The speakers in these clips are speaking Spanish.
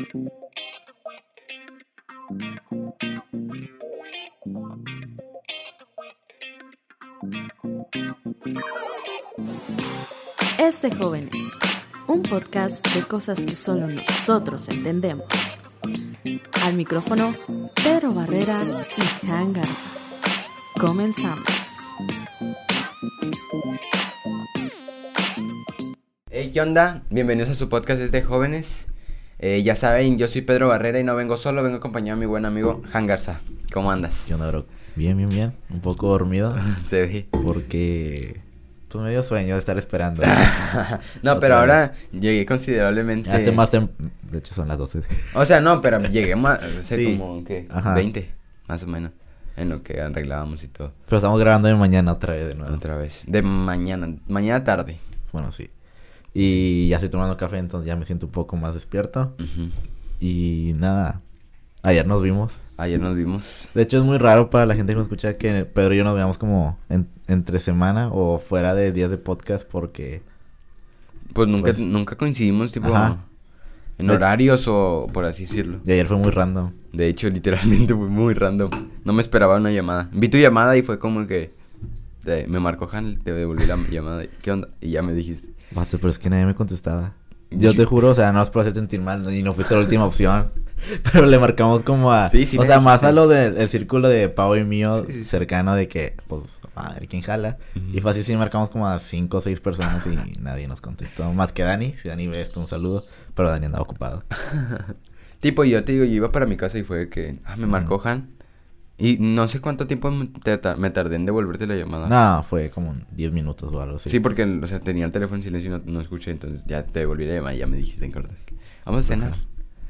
Es de jóvenes, un podcast de cosas que solo nosotros entendemos. Al micrófono, Pedro Barrera y Jan Garza. Comenzamos. Hey, ¿qué onda? Bienvenidos a su podcast Es de jóvenes. Eh, ya saben, yo soy Pedro Barrera y no vengo solo, vengo acompañado de mi buen amigo Han Garza. ¿Cómo andas? ¿Qué onda, bro? Bien, bien, bien. Un poco dormido. Se ve. Porque. Pues me dio sueño de estar esperando. no, Otra pero ahora llegué considerablemente. Hace más tem- De hecho, son las 12. O sea, no, pero llegué más. O sea, Sí. como, ¿qué? Ajá. 20, más o menos. En lo que arreglábamos y todo. Pero estamos grabando de mañana otra vez de nuevo. Otra vez. De mañana. Mañana tarde. Bueno, sí. Y ya estoy tomando café, entonces ya me siento un poco más despierto. Y nada. Ayer nos vimos. Ayer nos vimos. De hecho, es muy raro para la gente que nos escucha que Pedro y yo nos veamos como en- entre semana o fuera de días de podcast porque. Pues nunca, Pues- nunca coincidimos, tipo. Ajá. En De- horarios o por así decirlo. Y ayer fue muy random. De hecho, literalmente fue muy random. No me esperaba una llamada. Vi tu llamada y fue como que te- me marcó Han, te devolví la llamada. ¿Qué onda? Y ya me dijiste. Vato, pero es que nadie me contestaba. Yo te juro, o sea, no es por hacerte sentir mal y no fuiste la última opción. Pero le marcamos como a. Sí, sí o sea, más a lo del el círculo de Pau y mío Sí, sí, sí. cercano de que, pues, ver quién jala. Ujú. Y fácil sí marcamos como a cinco o seis personas y nadie nos contestó. Más que Dani. Si Dani ve esto, un saludo. Pero Dani andaba ocupado. Tipo, yo te digo, yo iba para mi casa y fue que. Ah, me marcó. Han. Y no sé cuánto tiempo me, tardé en devolverte la llamada. No, fue como 10 minutos o algo así. Sí, porque, o sea, tenía el teléfono en silencio y no, no escuché. Entonces ya te devolví la llamada y ya me dijiste en corto. Vamos a cenar.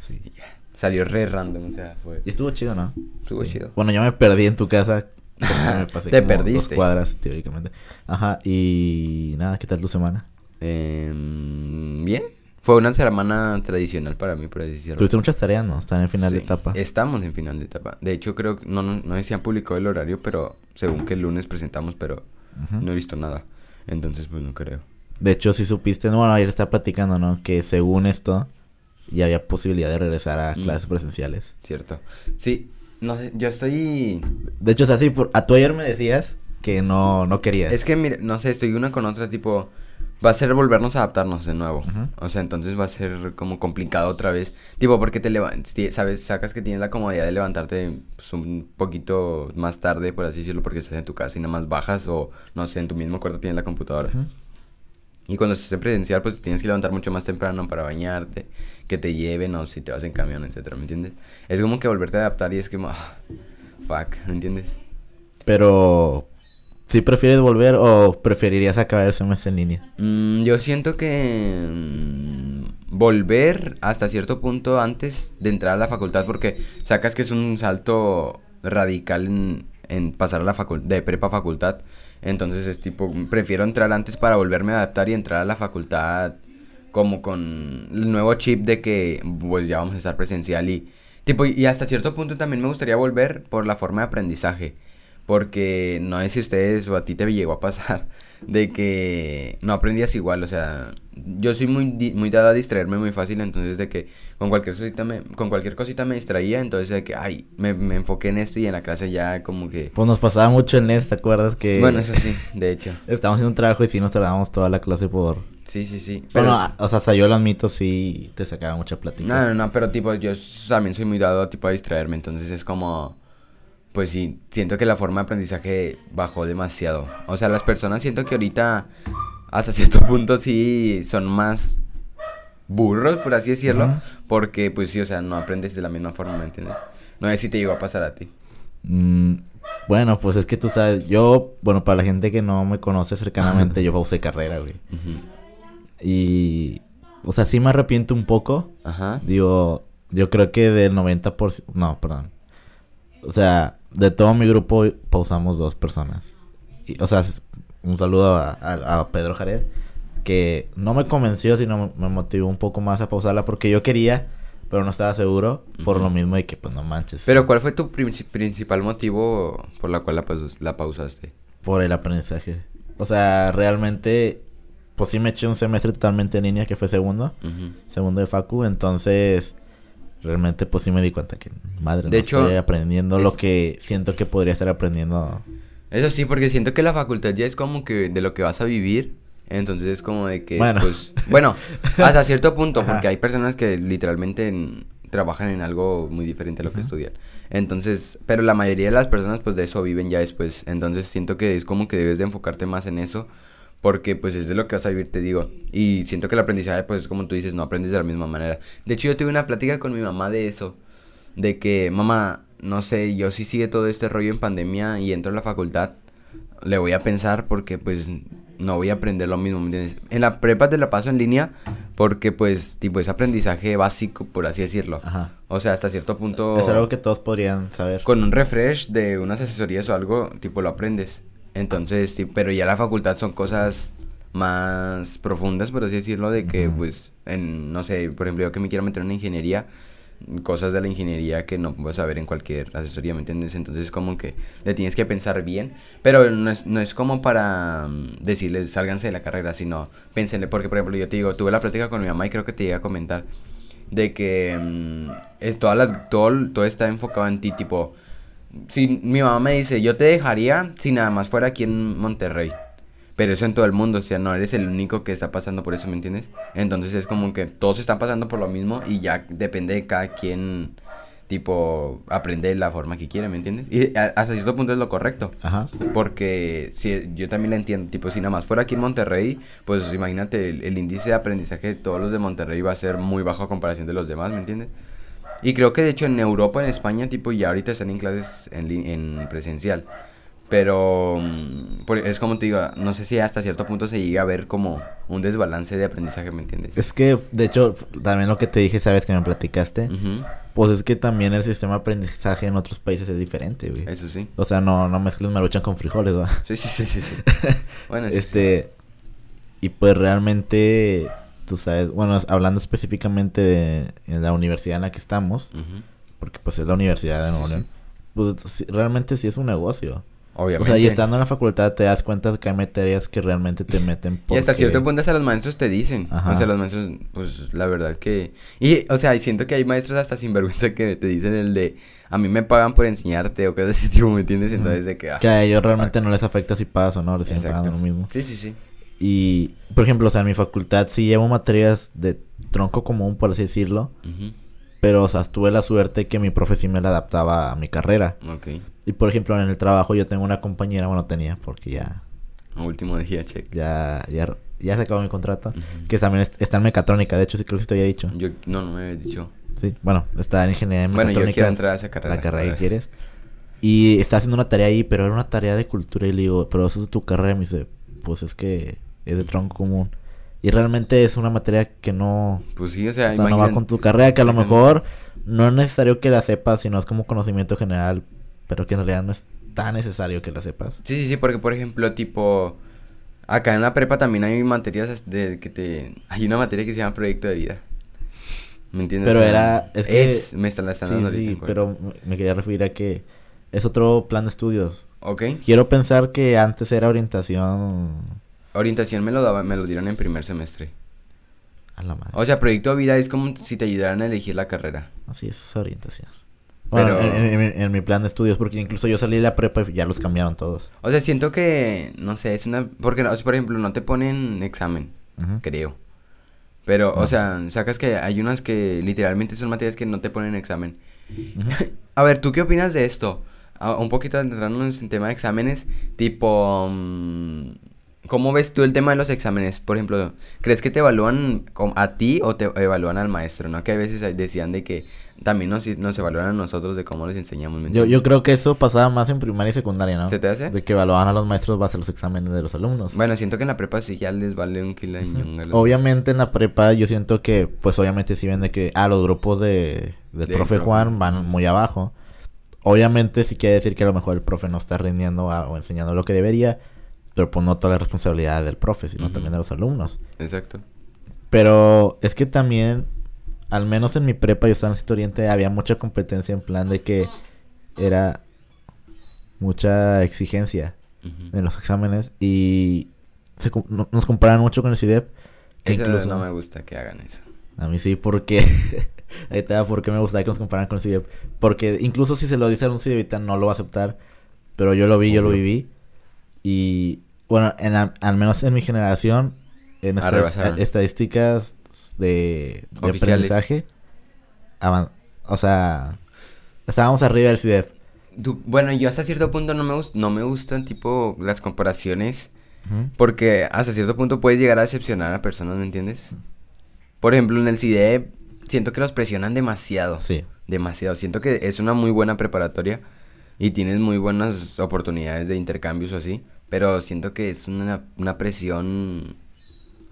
Sí. Y ya. Salió re random, o sea, fue. Y estuvo chido, ¿no? Estuvo Sí. chido. Bueno, yo me perdí en tu casa. me pasé Te como perdiste. Dos cuadras, teóricamente. Ajá, y nada, ¿qué tal tu semana? Em, Bien. Fue una semana tradicional para mí, por así decirlo. Tuviste muchas tareas, ¿no? Están en final de etapa. Estamos en final de etapa. De hecho, creo que no, no, no sé si han publicado el horario, pero según que el lunes presentamos, pero no he visto nada. Entonces, pues no creo. De hecho, si supiste, no, bueno, ayer estaba platicando, ¿no? Que según esto, ya había posibilidad de regresar a Mm. clases presenciales. Cierto. Sí, no sé, yo estoy. De hecho, o sea, sí, por, a tú ayer me decías que no, no querías. Es que, mire, no sé, estoy una con otra, tipo. Va a ser volvernos a adaptarnos de nuevo. Ujú. O sea, entonces va a ser como complicado otra vez. Tipo, porque te levantas, sabes, sacas que tienes la comodidad de levantarte pues, un poquito más tarde, por así decirlo, porque estás en tu casa y nada más bajas o, no sé, en tu mismo cuarto tienes la computadora. Ujú. Y cuando estés en presencial, pues tienes que levantar mucho más temprano para bañarte, que te lleven o si te vas en camión, etcétera, ¿me entiendes? Es como que volverte a adaptar y es como, ah, fuck, ¿me entiendes? Pero, ¿sí prefieres volver o preferirías acabar el semestre en línea? Mm, yo siento que mm, volver hasta cierto punto antes de entrar a la facultad, porque sacas que es un salto radical en, en pasar a la de prepa a facultad. Entonces es tipo, prefiero entrar antes para volverme a adaptar y entrar a la facultad como con el nuevo chip de que pues ya vamos a estar presencial y tipo y hasta cierto punto también me gustaría volver por la forma de aprendizaje porque no sé si ustedes o a ti te llegó a pasar de que no aprendías igual, o sea, yo soy muy muy dada a distraerme muy fácil, entonces de que con cualquier cosita me con cualquier cosita me distraía, entonces de que ay, me, me enfoqué en esto y en la clase ya como que Pues nos pasaba mucho en NES, ¿te acuerdas que... bueno, eso sí, de hecho. Estábamos haciendo un trabajo y sí nos tardábamos toda la clase por... Sí, sí, sí. Pero Bueno, a- o sea, hasta yo lo admito, sí te sacaba mucha plática. No, no, no, pero tipo, yo también soy muy dado tipo a distraerme, entonces es como, pues sí, siento que la forma de aprendizaje bajó demasiado. O sea, las personas siento que ahorita, hasta cierto punto sí, son más burros, por así decirlo, porque pues sí, o sea, no aprendes de la misma forma, ¿me entiendes? No sé si te llegó a pasar a ti. Mm, bueno, pues es que tú sabes, yo, bueno, para la gente que no me conoce cercanamente, yo pausé carrera, güey. Y, o sea, sí me arrepiento un poco. Ajá. Digo, yo creo que del 90%, no, perdón. O sea, de todo mi grupo pausamos dos personas. Y, o sea, un saludo a, a- a Pedro Jared, que no me convenció, sino me motivó un poco más a pausarla porque yo quería, pero no estaba seguro, por lo mismo de que, pues, no manches. Pero ¿cuál fue tu princi- principal motivo por la cual la, la pausaste? Por el aprendizaje. O sea, realmente, pues sí me eché un semestre totalmente en línea, que fue segundo. Segundo de Facu, entonces realmente pues sí me di cuenta que, madre, De no hecho, estoy aprendiendo lo es- que siento que podría estar aprendiendo. Eso sí, porque siento que la facultad ya es como que de lo que vas a vivir. Entonces es como de que, Bueno. pues, bueno, hasta cierto punto, Ajá. porque hay personas que literalmente en- trabajan en algo muy diferente a lo que estudian. Entonces, pero la mayoría de las personas pues de eso viven ya después. Entonces siento que es como que debes de enfocarte más en eso. Porque pues es de lo que vas a vivir, te digo. Y siento que el aprendizaje, pues como tú dices, no aprendes de la misma manera. De hecho, yo tuve una plática con mi mamá de eso. De que, mamá, no sé, yo sí sigue todo este rollo en pandemia y entro a la facultad. Le voy a pensar porque pues no voy a aprender lo mismo, ¿me entiendes? En la prepa te la paso en línea porque pues tipo es aprendizaje básico, por así decirlo. Ajá. O sea, hasta cierto punto... Es algo que todos podrían saber. Con un refresh de unas asesorías o algo, tipo lo aprendes. Entonces, pero ya la facultad son cosas más profundas, por así decirlo, de que pues, en, no sé, por ejemplo, yo que me quiero meter en ingeniería, cosas de la ingeniería que no vas a ver en cualquier asesoría, ¿me entiendes? Entonces es como que le tienes que pensar bien, pero no es, no es como para mm, decirles sálganse de la carrera, sino pénsenle, porque por ejemplo yo te digo, tuve la plática con mi mamá y creo que te iba a comentar de que mm, es todas las, todo, todo está enfocado en ti, tipo, si mi mamá me dice, yo te dejaría si nada más fuera aquí en Monterrey. Pero eso en todo el mundo, o sea, no eres el único que está pasando por eso, ¿me entiendes? Entonces es como que todos están pasando por lo mismo y ya depende de cada quien, tipo, aprender la forma que quiere, ¿me entiendes? Y a- hasta cierto punto es lo correcto. Ajá. Porque si, yo también la entiendo, tipo, si nada más fuera aquí en Monterrey, pues imagínate, el, el índice de aprendizaje de todos los de Monterrey va a ser muy bajo a comparación de los demás, ¿me entiendes? Y creo que de hecho en Europa, en España, tipo, ya ahorita están en clases en, en presencial. Pero mm, es como te digo, no sé si hasta cierto punto se llega a ver como un desbalance de aprendizaje, ¿me entiendes? Es que, de hecho, también lo que te dije, sabes que me platicaste, pues es que también el sistema de aprendizaje en otros países es diferente, güey. Eso sí. O sea, no, no mezcles maruchan con frijoles, ¿va? Sí, sí, sí, sí. sí. Bueno, eso sí. este, y pues realmente, tú sabes, bueno, hablando específicamente de en la universidad en la que estamos, Ujú, porque pues es la Universidad de Nuevo. León, pues realmente sí es un negocio. Obviamente. O sea, y estando en la facultad te das cuenta que hay materias que realmente te meten Y hasta porque- cierto punto hasta los maestros te dicen. Ajá. O sea, los maestros, pues la verdad que... Y, o sea, y siento que hay maestros hasta sinvergüenza que te dicen el de... A mí me pagan por enseñarte o cosas de ese tipo, ¿me entiendes? Entonces de que... ah, Que a ellos realmente no les afecta si pagas o no, les pagando lo mismo. Sí, sí, sí. Y, por ejemplo, o sea, en mi facultad sí llevo materias de tronco común, por así decirlo. Pero, o sea, tuve la suerte que mi profe sí me la adaptaba a mi carrera. Ok. Y, por ejemplo, en el trabajo yo tengo una compañera, bueno, tenía, porque ya, Último día, check. ya, ya, ya se acabó mi contrato. Que también es- está en mecatrónica, de hecho, sí creo que sí te había dicho. Yo... No, no me habías dicho. Sí, bueno, está en ingeniería en Bueno, yo mecatrónica. quiero entrar a esa carrera. La carrera que a quieres. Y está haciendo una tarea ahí, pero era una tarea de cultura. Y le digo, pero eso es tu carrera. Y me dice, pues es que es de tronco común. Y realmente es una materia que no, Pues sí, o sea, o sea, no va con tu carrera. Que a lo mejor no es necesario que la sepas, sino es como conocimiento general. Pero que en realidad no es tan necesario que la sepas. Sí, sí, sí, porque por ejemplo, tipo, acá en la prepa también hay materias de que te... Hay una materia que se llama proyecto de vida. ¿Me entiendes? Pero O sea, era- es que- es- me están, la están Sí, dando sí, pero me quería referir a que es otro plan de estudios. Ok. Quiero pensar que antes era orientación Orientación me lo daba, me lo dieron en primer semestre. a la madre. O sea, proyecto de vida es como si te ayudaran a elegir la carrera. Así es orientación. Bueno, Pero- en, en- en- en mi plan de estudios, porque incluso yo salí de la prepa y ya los cambiaron todos. O sea, siento que, no sé, es una... Porque, no, o sea, por ejemplo, no te ponen examen, creo. Pero, o sea, sacas que hay unas que literalmente son materias que no te ponen examen. A ver, ¿tú qué opinas de esto? A- un poquito entrándonos en tema de exámenes, tipo, mm, ¿cómo ves tú el tema de los exámenes? Por ejemplo, ¿crees que te evalúan a ti o te evalúan al maestro? ¿No? Que a veces decían de que también nos, nos evalúan a nosotros de cómo les enseñamos. ¿me Yo, yo creo que eso pasaba más en primaria y secundaria, ¿no? ¿Se te hace? De que evaluaban a los maestros base a los exámenes de los alumnos. Bueno, siento que en la prepa sí ya les vale un kilo a los- Obviamente en la prepa yo siento que, pues obviamente si ven de que, ah, los grupos de, del profe profe. Juan van muy abajo. Obviamente sí quiere decir que a lo mejor el profe no está rindiendo a- o enseñando lo que debería, pero pues no toda la responsabilidad del profe, sino Ujú. también de los alumnos. Exacto. Pero es que también, al menos en mi prepa, yo estaba en el Sitio Oriente, había mucha competencia en plan de que era mucha exigencia en los exámenes y se com- no- nos comparan mucho con el CIDEP. Que Eso incluso, no me gusta que hagan eso. A mí sí, porque... Ahí te da por qué me gustaría que nos compararan con el CIDEP. Porque incluso si se lo dice a un CIDEPita no lo va a aceptar. Pero yo lo vi, yo lo viví. Y bueno, en, al menos en mi generación, en estas Arrebasaron. estadísticas de, de aprendizaje, o sea, estábamos arriba del CIDEP. Bueno, yo hasta cierto punto no me, no me gustan, tipo, las comparaciones. Porque hasta cierto punto puedes llegar a decepcionar a personas, ¿me entiendes? Por ejemplo, en el CIDE siento que los presionan demasiado. Sí. Demasiado. Siento que es una muy buena preparatoria y tienes muy buenas oportunidades de intercambios o así. Pero siento que es una, una presión.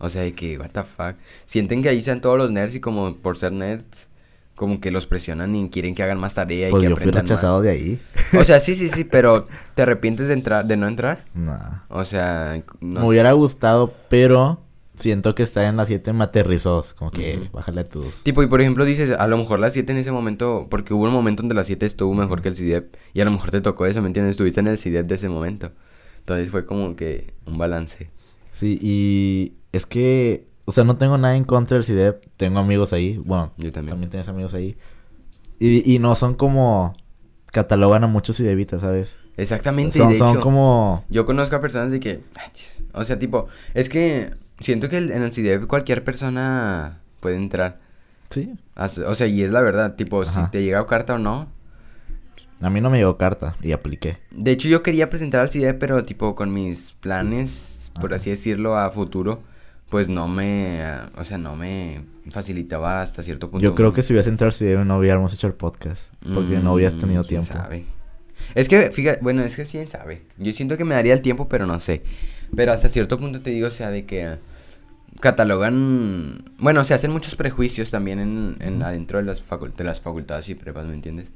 O sea, de que, what the fuck. Sienten que ahí sean todos los nerds y como por ser nerds, como que los presionan y quieren que hagan más tarea y Pues que yo fui aprendan más. rechazado de ahí. O sea, sí, sí, sí, pero ¿te arrepientes de entrar, de no entrar? Nah. O sea, no me hubiera gustado, pero siento que está en las 7 me aterrizó. Como que Ujú. bájale a tus. Tipo, y por ejemplo dices, a lo mejor las 7 en ese momento, porque hubo un momento donde las 7 estuvo mejor que el CIDEP, y a lo mejor te tocó eso, ¿me entiendes? Estuviste en el CIDEP de ese momento. Entonces fue como que un balance. Sí, y es que, o sea, no tengo nada en contra del CIDEP. Tengo amigos ahí. Bueno, Yo también. también tienes amigos ahí. Y, y no son como. Catalogan a muchos CIDEPitas, ¿sabes? Exactamente, Son, de son hecho, como. yo conozco a personas de que, o sea, tipo, es que siento que el- en el CIDEP cualquier persona puede entrar. Sí. O sea, y es la verdad, tipo, Ajá. si te llega carta o no. A mí no me llegó carta y apliqué. De hecho, yo quería presentar al CIDEP, pero tipo con mis planes, por Ajá. así decirlo, a futuro, pues no me, o sea, no me facilitaba hasta cierto punto. Yo creo que si hubiese entrado al CIDEP no hubiéramos hecho el podcast. Porque no hubieras Mm, tenido quién tiempo. sabe. Es que, fíjate, bueno, es que quién sabe. Yo siento que me daría el tiempo, pero no sé. Pero hasta cierto punto te digo, o sea, de que catalogan, bueno, se hacen muchos prejuicios también en, en adentro de las, de las facultades y prepas, ¿me entiendes?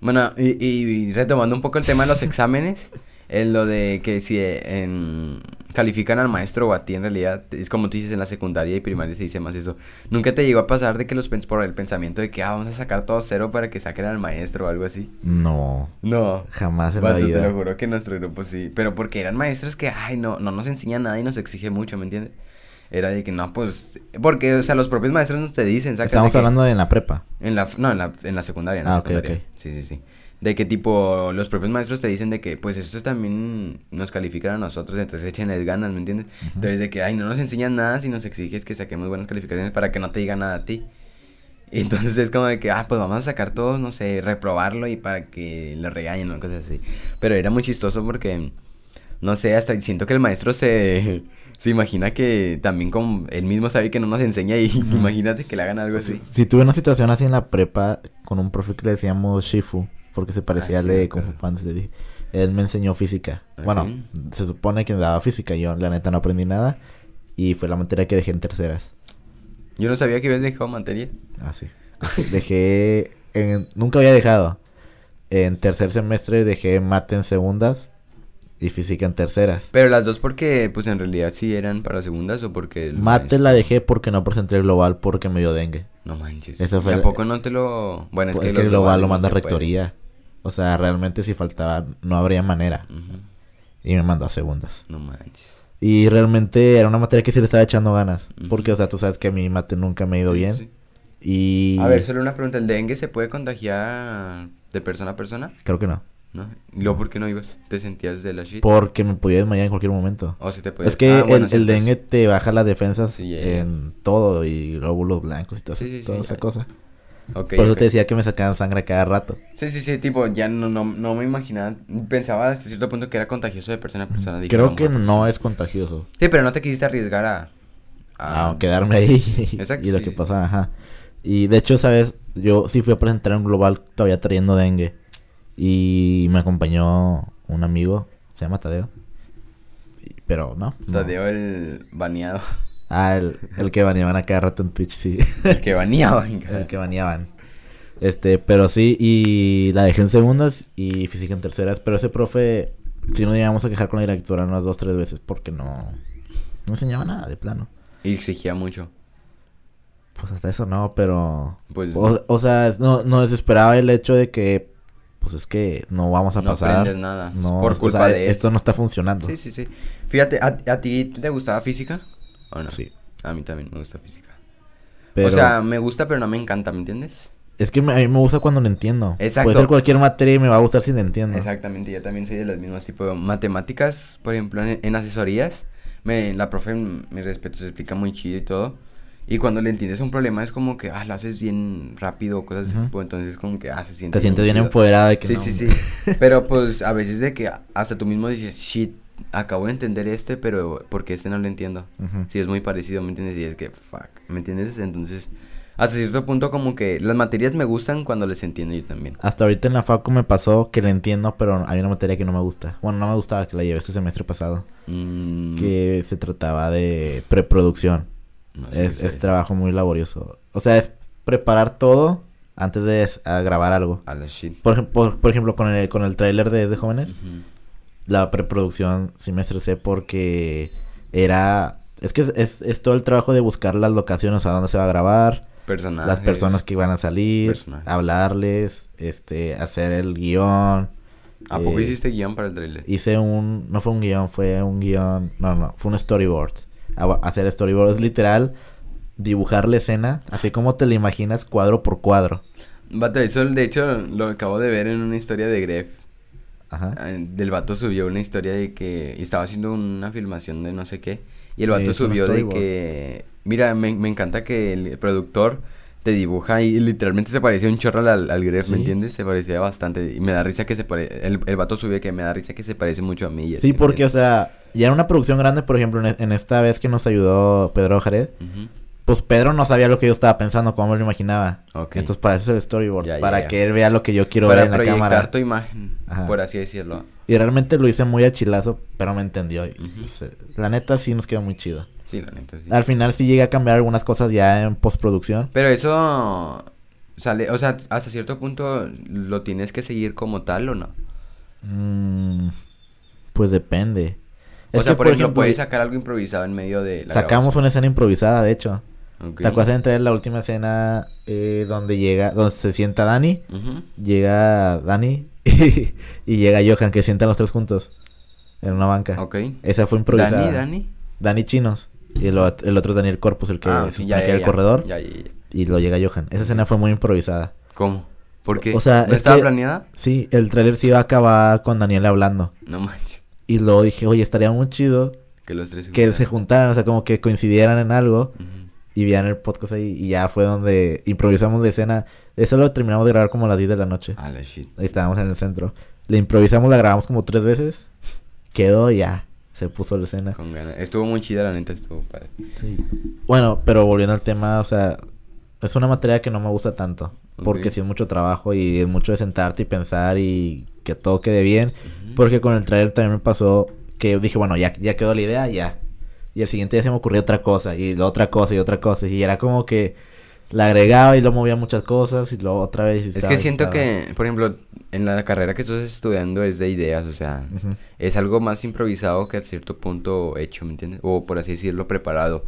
Bueno, y, y retomando un poco el tema de los exámenes, en lo de que si eh, en- califican al maestro o a ti en realidad, es como tú dices en la secundaria y primaria se dice más eso. ¿Nunca te llegó a pasar de que los pens por el pensamiento de que ah, vamos a sacar todo cero para que saquen al maestro o algo así? No. No. Jamás en la Vato, te vida. lo juro que en nuestro grupo sí. Pero porque eran maestros que, ay, no, no nos enseñan nada y nos exige mucho, ¿me entiendes? Era de que no, pues. Porque, o sea, los propios maestros nos te dicen, saca Estamos hablando de en la prepa. En la, no, en la, en la secundaria, en la Ah, secundaria. ok. Sí, sí, sí. De que tipo, los propios maestros te dicen de que, pues, esto también nos califican a nosotros, entonces échenles ganas, ¿me entiendes? Entonces, de que, ay, no nos enseñan nada si nos exiges que saquemos buenas calificaciones para que no te diga nada a ti. Y entonces es como de que, ah, pues vamos a sacar todos, no sé, reprobarlo y para que le regañen o cosas así. Pero era muy chistoso porque, no sé, hasta siento que el maestro se, se imagina que también como él mismo sabe que no nos enseña y imagínate que le hagan algo así. Si tuve una situación así en la prepa con un profe que le decíamos Shifu, porque se parecía Ah, sí, de Kung Fu. Panda. Él me enseñó física. Bueno, se supone que me daba física. Yo, la neta, no aprendí nada. Y fue la materia que dejé en terceras. Yo no sabía que habías dejado materia. Ah, sí. Dejé- Dejé. en- nunca había dejado. En tercer semestre dejé mate en segundas y física en terceras. Pero las dos porque, pues en realidad sí eran para segundas o porque... Mate maestro- la dejé porque no presenté el global porque me dio dengue. No manches. Eso fue ¿Y a el- poco no te lo...? Bueno, es Pues que, es que el global lo no manda puede. rectoría. O sea, realmente si faltaba no habría manera. Y me mandó a segundas. No manches. Y realmente era una materia que sí le estaba echando ganas. Porque, o sea, tú sabes que a mi mate nunca me ha ido Sí, bien. sí. Y... A ver, solo una pregunta. ¿El dengue se puede contagiar de persona a persona? Creo que no. ¿No? ¿Y luego por qué no ibas? ¿Te sentías de la shit? Porque me podía desmayar en cualquier momento. ¿O se te puede...? Es que Ah, bueno, el, sí, el entonces- dengue te baja las defensas Sí, en todo. Y glóbulos blancos y todo Sí, sí, sí, toda esa cosa. Por eso te decía que me sacaban sangre a cada rato. Sí, sí, sí, tipo, ya no, no, no me imaginaba, pensaba hasta cierto punto que era contagioso de persona a persona. dije, Creo que no es contagioso. Sí, pero no te quisiste arriesgar a... a quedarme ahí Exacto, y lo sí, que sí. pasara, ajá. Y de hecho, ¿sabes? Yo sí fui a presentar un global todavía trayendo dengue. Y me acompañó un amigo, se llama Tadeo. Pero no. no. Tadeo el baneado. Ah, el, el que baneaban a cada rato en Twitch, sí. El que baneaba. el que baneaban. Este, pero sí, y la dejé en segundas y física en terceras. Pero ese profe, si no llegamos a quejar con la directora unas dos, tres veces porque no, no enseñaba nada de plano. Y exigía mucho. Pues hasta eso no, pero... Pues O, o sea, no, no desesperaba el hecho de que, pues es que no vamos a no pasar. nada. No, por o culpa sea, de esto no está funcionando. Sí, sí, sí. Fíjate, ¿a, a ti te gustaba física? ¿O no? Sí. A mí también me gusta física. Pero O sea, me gusta, pero no me encanta, ¿me entiendes? es que me- a mí me gusta cuando lo entiendo. Exacto. Puede ser cualquier materia y me va a gustar si lo entiendo. Exactamente, yo también soy de los mismos tipos de matemáticas, por ejemplo, en, en asesorías, me, la profe, mi respeto, se explica muy chido y todo, y cuando le entiendes un problema es como que, ah, lo haces bien rápido, cosas de ese Ujú. tipo, entonces como que, ah, se siente Te sientes bien empoderado de que Sí, no, sí, sí, pero pues a veces de que hasta tú mismo dices, shit, acabo de entender este, pero porque este no lo entiendo. Si es muy parecido, ¿me entiendes? Y es que, fuck, ¿me entiendes? Entonces, hasta cierto punto como que las materias me gustan cuando les entiendo yo también. Hasta ahorita en la facu me pasó que le entiendo, pero hay una materia que no me gusta. Bueno, no me gustaba que la llevé este semestre pasado. Mm, Que se trataba de preproducción. Es, es trabajo muy laborioso. O sea, es preparar todo antes de a grabar algo. A la shit. Por, por, por ejemplo, con el, con el tráiler de, de Jóvenes, la preproducción sí me estresé porque era... Es que es, es todo el trabajo de buscar las locaciones a dónde se va a grabar, Personajes. las personas que van a salir, Personajes. hablarles, este, hacer el guion. ¿A poco eh, hiciste guion para el trailer? Hice un... No fue un guion, fue un guion... No, no, fue un storyboard. Hacer storyboard es literal dibujar la escena así como te la imaginas cuadro por cuadro. Vato, eso de hecho lo acabo de ver en una historia de Gref. Ajá. Ah, Del vato subió una historia de que estaba haciendo una filmación de no sé qué. Y el vato subió de que. Mira, me, me encanta que el productor te dibuja y literalmente se parecía un chorro al, al Gref, ¿me entiendes? Se parecía bastante. Y me da risa que se parece. El, el vato subió que me da risa que se parece mucho a mí. y Sí, ¿me porque, o sea, ya era una producción grande, por ejemplo, en, e- en esta vez que nos ayudó Pedro Ujú. pues Pedro no sabía lo que yo estaba pensando, cómo me lo imaginaba. Ok. Entonces, para eso es el storyboard, Ya, para ya. que él vea lo que yo quiero Para ver en la proyectar cámara. tu imagen, Ajá. por así decirlo. Y realmente lo hice muy a chilazo, pero me entendió. pues, eh, la neta sí nos quedó muy chido. Sí, la neta, sí. Al final sí llegué a cambiar algunas cosas ya en postproducción. Pero eso sale, o sea, hasta cierto punto lo tienes que seguir como tal o no. Mm, pues depende. O Es sea, que, por, ejemplo, puedes sacar algo improvisado en medio de la Sacamos una escena improvisada, de hecho. grabación. Ok. ¿Te acuerdas de entrar en la última escena eh, donde llega, donde se sienta Dani? Llega Dani y, llega Johan, que se sientan los tres juntos en una banca. Ok. Esa fue improvisada. Dani, Dani. Dani Chinos. Y el, el otro es Daniel Corpus, el que Ah, sí, ya, el ya. corredor. Y lo llega Johan. Esa escena fue muy improvisada. ¿Cómo? ¿Por qué? O sea, ¿No es estaba que- planeada? Sí, el tráiler sí iba a acabar con Daniel hablando. No manches. Y luego dije, oye, estaría muy chido Que los tres se que se juntaran. o sea, como que coincidieran en algo. Ujú. Y vieran el podcast ahí. Y ya fue donde improvisamos la escena. Eso lo terminamos de grabar como a las 10 de la noche. A la shit. Ahí estábamos en el centro. La improvisamos, la grabamos como tres veces. Quedó ya. Se puso la escena. Con ganas. Estuvo muy chida, la neta, estuvo padre. Bueno, pero volviendo al tema, o sea, es una materia que no me gusta tanto. Porque sí es mucho trabajo y es mucho de sentarte y pensar y que todo quede bien. Porque con el trailer también me pasó que dije, bueno, ya, ya quedó la idea, ya. Y el siguiente día se me ocurrió otra cosa, y la otra cosa, y otra cosa. Y era como que la agregaba y lo movía muchas cosas, y luego otra vez. y Es estaba- que siento estaba. que, por ejemplo, en la carrera que estás estudiando es de ideas, o sea, Ujú. es algo más improvisado que a cierto punto hecho, ¿me entiendes? O por así decirlo, preparado.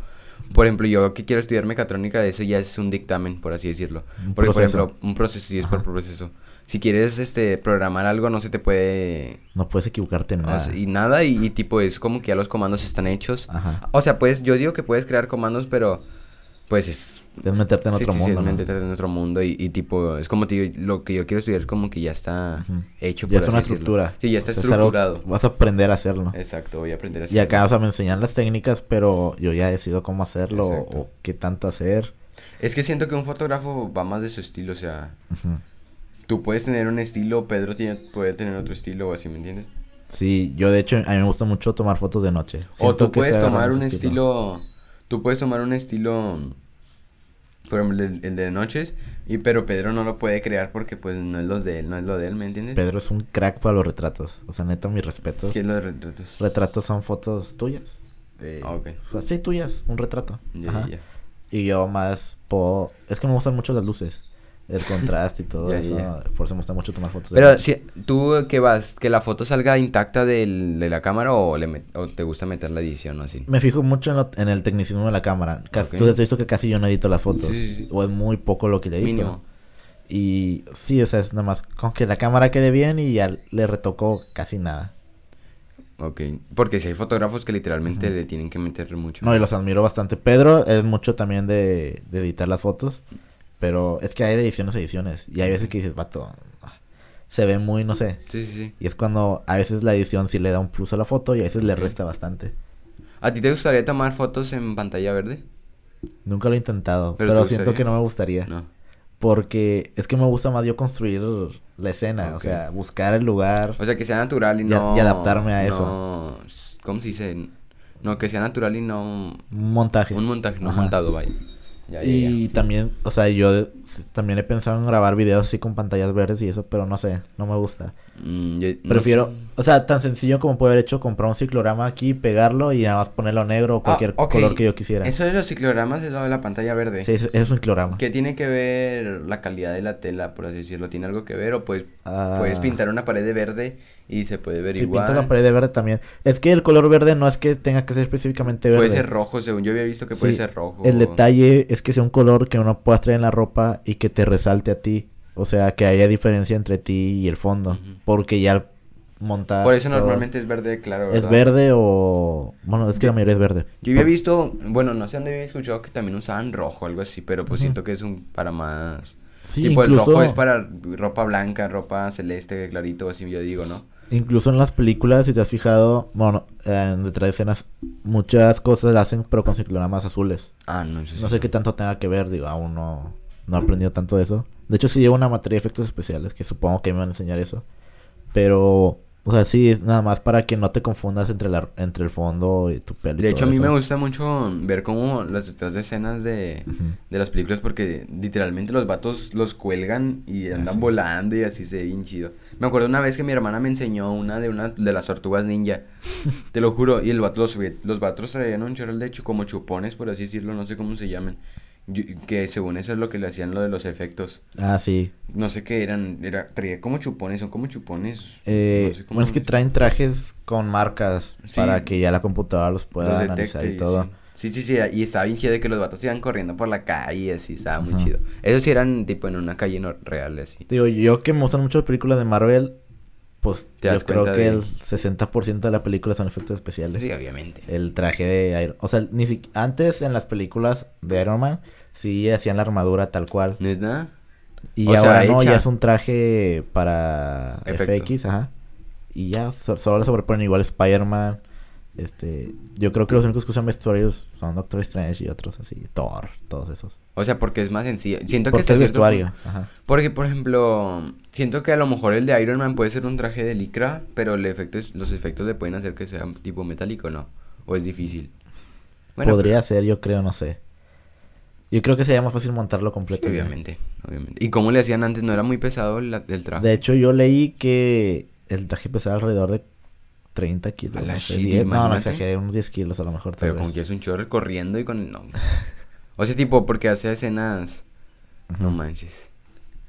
Por ejemplo, yo que quiero estudiar mecatrónica, eso ya es un dictamen, por así decirlo. Porque, por ejemplo, un proceso, sí es por proceso. Si quieres este programar algo, no se te puede... No puedes equivocarte en o nada. sea, y nada, y, y tipo, es como que ya los comandos están hechos. Ajá. O sea, pues, yo digo que puedes crear comandos, pero, pues, es Es meterte en Sí, otro sí, sí, mundo. es ¿no? meterte en otro mundo y, y tipo, es como te digo, lo que yo quiero estudiar es como que ya está Ujú. hecho Ya por es una decirlo. estructura. Sí, ya está O sea, es estructurado. vas a aprender a hacerlo. Exacto, voy a aprender a Y acá, o hacerlo. sea, me enseñan las técnicas, pero yo ya decido cómo hacerlo Exacto. o qué tanto hacer. Es que siento que un fotógrafo va más de su estilo, o sea, tú puedes tener un estilo, Pedro tiene, puede tener otro estilo o así, ¿me entiendes? Sí, yo de hecho, a mí me gusta mucho tomar fotos de noche. O tú puedes tomar un estilo, tú puedes tomar un estilo, por ejemplo, el, el de noches, y pero Pedro no lo puede crear porque pues no es los de él, no es lo de él, ¿me entiendes? Pedro es un crack para los retratos. O sea, neta, mis respetos. ¿Qué es lo de retratos? Retratos son fotos tuyas. Eh, Ah, ok. o sea, sí, tuyas, un retrato. Ajá. Y yo más po... Es que me gustan mucho las luces. El contraste y todo Ya, eso. ya. Por eso me gusta mucho tomar fotos. de Pero si tú que vas, que la foto salga intacta del, de la cámara o, le met- o te gusta meter la edición o así. Me fijo mucho en, lo- en el tecnicismo de la cámara. Casi, Ok. Tú has visto que casi yo no edito las fotos. Sí, sí, sí. O es muy poco lo que le edito. Mínimo. Y sí, o sea, es nada más con que la cámara quede bien y ya le retocó casi nada. Ok, porque si hay fotógrafos que literalmente le tienen que meter mucho. No, y los admiro bastante. Pedro es mucho también de, de editar las fotos. Pero es que hay de ediciones a ediciones. Y hay veces que dices, vato, se ve muy, no sé. Sí, sí, sí. Y es cuando a veces la edición sí le da un plus a la foto y a veces le resta bastante. ¿A ti te gustaría tomar fotos en pantalla verde? Nunca lo he intentado, ¿Pero siento que no me gustaría. No. Porque es que me gusta más yo construir la escena, o sea, buscar el lugar. O sea, que sea natural y no... y adaptarme a eso. no- ¿Cómo se dice? No, que sea natural y no... un montaje. Un montaje, no Ajá. montado, vaya. Ya, Y ya. también, o sea, yo también he pensado en grabar videos así con pantallas verdes y eso, pero no sé, no me gusta. Mm, yo- no Prefiero, sé. o sea, tan sencillo como puede haber hecho comprar un ciclorama aquí, pegarlo y nada más ponerlo negro o cualquier Ah, ok. color que yo quisiera. Eso de los ciclogramas es lo de la pantalla verde. Sí, es un ciclorama. ¿Qué tiene que ver la calidad de la tela, por así decirlo? ¿Tiene algo que ver? ¿O puedes, Ah. puedes pintar una pared de verde y se puede ver Si igual? pintas la pared de verde también. Es que el color verde no es que tenga que ser específicamente verde. Puede ser rojo, según yo había visto que puede ser rojo. El detalle es que sea un color que uno pueda traer en la ropa y que te resalte a ti. O sea, que haya diferencia entre ti y el fondo. Porque ya al montar. Por eso todo- normalmente es verde claro, Es verde o. Bueno, es que la mayoría es verde. Yo había visto, bueno, no sé dónde había escuchado que también usaban rojo, algo así, pero pues siento que es un para más... Sí, tipo, el incluso, rojo es para ropa blanca, ropa celeste, clarito, así yo digo, ¿no? Incluso en las películas, si te has fijado, bueno, en detrás de escenas, muchas cosas las hacen, pero con cicloramas azules. Ah, no, eso No sí. sé qué tanto tenga que ver, digo, aún no, no he aprendido tanto de eso. De hecho, sí llevo una materia de efectos especiales, que supongo que me van a enseñar eso. Pero, o sea, sí, nada más para que no te confundas entre, la, entre el fondo y tu pelo. y De hecho, a mí me gusta mucho ver cómo las detrás de escenas de, de las películas porque literalmente los vatos los cuelgan y andan sí. volando y así se ve bien chido. Me acuerdo una vez que mi hermana me enseñó una de una de las tortugas ninja. Te lo juro, y el vato, los, los vatos traían un chorro de hecho como chupones, por así decirlo, no sé cómo se llaman. Yo- que según eso es lo que le hacían lo de los efectos. Ah, sí. No sé qué eran, era, traía como chupones, son como chupones. Eh, no sé cómo bueno, es que traen trajes con marcas Sí. para que ya la computadora los pueda los analizar y todo. Sí. sí, sí, sí, y estaba bien chido de que los vatos iban corriendo por la calle y así, estaba muy Ajá. chido. Esos sí eran tipo en una calle no, real, así. Digo, yo que me gustan mucho las películas de Marvel, pues Te yo creo que de- el 60% de la película son efectos especiales. Sí, obviamente. El traje de Iron... O sea, ni si- antes en las películas de Iron Man sí hacían la armadura tal cual. ¿Neta? Y O sea, ahora no, hecha. ya es un traje para Efecto. FX, ajá. Y ya so- solo le sobreponen igual Spider-Man. Este, yo creo que los únicos que usan vestuarios son Doctor Strange y otros así, Thor, todos esos. O sea, porque es más sencillo. Siento que Porque es vestuario, ajá. Porque, por ejemplo, siento que a lo mejor el de Iron Man puede ser un traje de licra, pero el efecto es- los efectos le pueden hacer que sea tipo metálico, ¿no? O es difícil. Podría ser, yo creo, no sé. Yo creo que sería más fácil montarlo Sí, completo. ya. obviamente, obviamente. ¿Y cómo le hacían antes? ¿No era muy pesado el, el traje? De hecho, yo leí que el traje pesaba alrededor de 30 kilos. A la no, sé, shit, 10, no, no exageré, unos 10 kilos a lo mejor. tal Pero vez. como que es un chorro corriendo y con... No. O sea, tipo, porque hace escenas... No manches.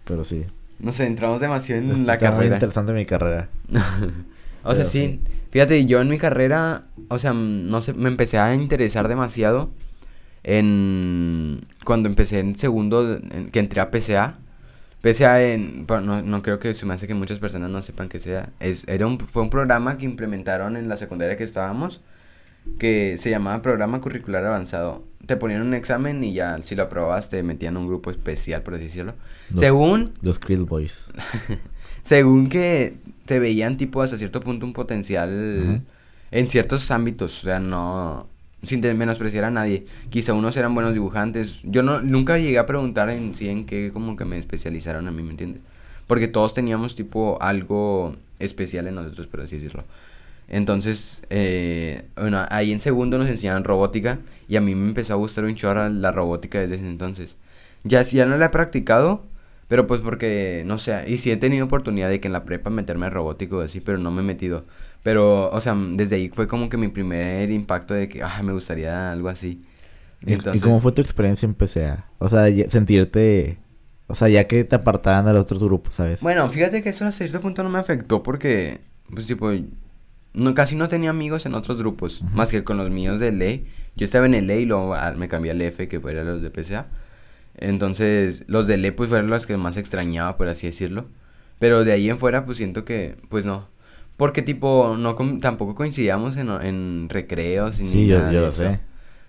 Pero sí. No sé, entramos demasiado en Está la muy carrera. interesante mi carrera. o sea, sí. Fíjate, yo en mi carrera, o sea, no sé, me empecé a interesar demasiado en... Cuando empecé en segundo, en- que entré a PCA. PCA en... bueno, no, no creo que se me hace que muchas personas no sepan que sea. Es, era un, fue un programa que implementaron en la secundaria que estábamos que se llamaba Programa Curricular Avanzado. Te ponían un examen y ya, si lo aprobabas, te metían a un grupo especial, por así decirlo. Los- Según Los Krill Boys. según que te veían tipo hasta cierto punto un potencial en ciertos ámbitos, o sea, no sin menospreciar a nadie. Quizá unos eran buenos dibujantes. Yo no nunca llegué a preguntar en sí en qué como que me especializaron a mí, ¿me entiendes? Porque todos teníamos tipo algo especial en nosotros, por así decirlo. Entonces, eh, bueno, ahí en segundo nos enseñaban robótica y a mí me empezó a gustar un chorro la robótica desde ese entonces. Ya, ya no la he practicado, pero pues porque, no sé, y sí he tenido oportunidad de que en la prepa meterme a robótico así, pero no me he metido. Pero, o sea, desde ahí fue como que mi primer impacto de que, ah, me gustaría algo así. ¿Y- ¿Y, Entonces, cómo fue tu experiencia en PCA? O sea, sentirte... O sea, ya que te apartaran de los otros grupos, ¿sabes? Bueno, fíjate que eso a cierto punto no me afectó porque, pues, tipo, no, casi no tenía amigos en otros grupos, más que con los míos de ley. Yo estaba en el ley y luego ah, me cambié al F, que fueran los de PCA. Entonces, los de ley, pues, fueron los que más extrañaba, por así decirlo. Pero de ahí en fuera, pues, siento que, pues, no. Porque, tipo, no tampoco coincidíamos en, en recreos. ni Sí, yo, nada yo lo eso. sé.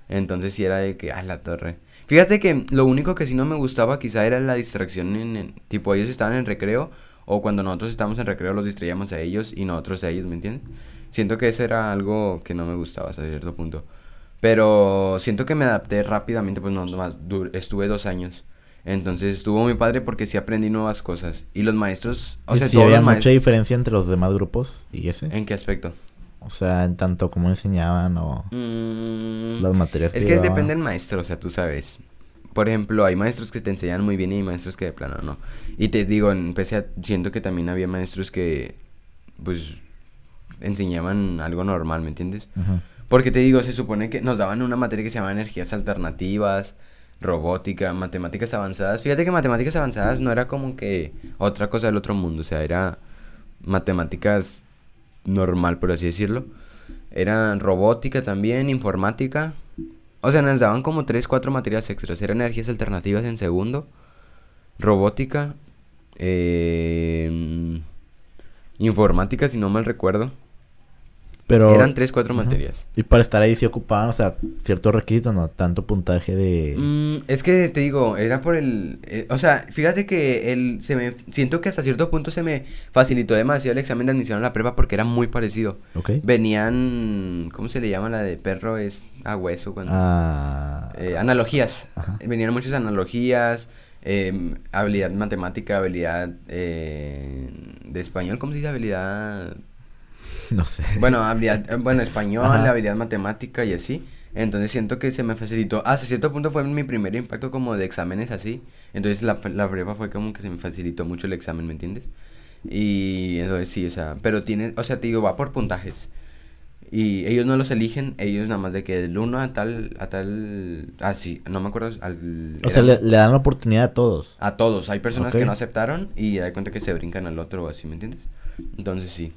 Entonces sí era de que, ah, la torre. Fíjate que lo único que sí no me gustaba quizá era la distracción en, en- tipo, ellos estaban en recreo o cuando nosotros estábamos en recreo los distraíamos a ellos y nosotros a ellos, ¿me entiendes? Siento que eso era algo que no me gustaba hasta cierto punto. Pero siento que me adapté rápidamente, pues no, nomás estuve dos años. Entonces estuvo muy padre porque sí aprendí nuevas cosas. Y los maestros, o ¿Y sea, si había mucha diferencia entre los demás grupos y ese? ¿En qué aspecto? O sea, en tanto como enseñaban o Mm, las materias Es que llevaban. depende del maestro, o sea, tú sabes. Por ejemplo, hay maestros que te enseñan muy bien y hay maestros que de plano no. Y te digo, en PCA siento que también había maestros que, pues, enseñaban algo normal, ¿me entiendes? Ujú. Porque te digo, se supone que nos daban una materia que se llama energías alternativas, robótica, matemáticas avanzadas. Fíjate que matemáticas avanzadas no era como que otra cosa del otro mundo, o sea, era matemáticas normal, por así decirlo. Era robótica también, informática. O sea, nos daban como 3, 4 materias extras. Era energías alternativas en segundo, robótica, eh, informática, si no mal recuerdo. Pero... Eran 3, 4 Ujú. materias. Y para estar ahí sí ocupaban, o sea, ciertos requisitos, ¿no? Tanto puntaje de... Mm, es que te digo, era por el, eh, o sea, fíjate que el, se me, siento que hasta cierto punto se me facilitó demasiado el examen de admisión a la prepa porque era muy parecido. Venían, ¿cómo se le llama la de perro? Es a hueso cuando... Ah... eh, analogías. Ajá. Venían muchas analogías, em, habilidad matemática, habilidad eh, de español, ¿cómo se dice habilidad? No sé. Bueno, habilidad, eh, bueno, español, Ajá. habilidad matemática y así. Entonces siento que se me facilitó. Hasta cierto punto fue mi primer impacto como de exámenes así. Entonces la, la prepa fue como que se me facilitó mucho el examen, ¿me entiendes? Y entonces sí, o sea, pero tiene, o sea, te digo, va por puntajes. Y ellos no los eligen, ellos nada más de que del 1 a tal, a tal, ah, sí, no me acuerdo, al, O sea, le, dan la oportunidad a todos. a todos, hay personas que no aceptaron y da cuenta que se brincan al otro o así, ¿me entiendes? Entonces sí.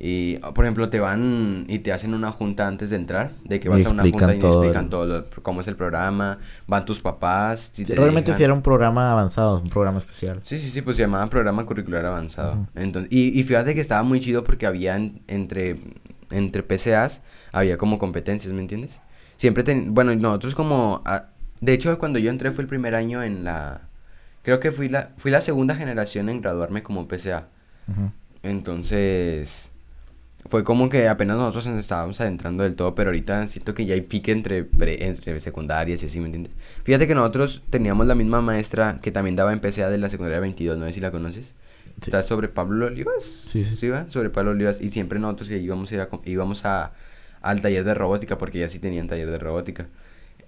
Y, por ejemplo, te van y te hacen una junta antes de entrar, de que vas a una junta y te explican todo, lo- cómo es el programa, van tus papás, si Sí, te realmente sí era un programa avanzado, un programa especial. Sí, sí, sí, pues se llamaba Programa Curricular Avanzado. Entonces, y, y fíjate que estaba muy chido porque había en- entre, entre PCAs, había como competencias, ¿me entiendes? Siempre, ten- bueno, nosotros como, ah, de hecho, cuando yo entré fue el primer año en la, creo que fui la, fui la segunda generación en graduarme como PCA. Entonces, fue como que apenas nosotros nos estábamos adentrando del todo, pero ahorita siento que ya hay pique entre, pre- entre secundarias y así, ¿me entiendes? Fíjate que nosotros teníamos la misma maestra que también daba en PCA de la secundaria 22, no sé si la conoces. Sí. Está sobre Pablo Olivas. Sí, sí. va? Sobre Pablo Olivas. Y siempre nosotros íbamos a, ir a co- íbamos a, al taller de robótica, porque ya sí tenían taller de robótica.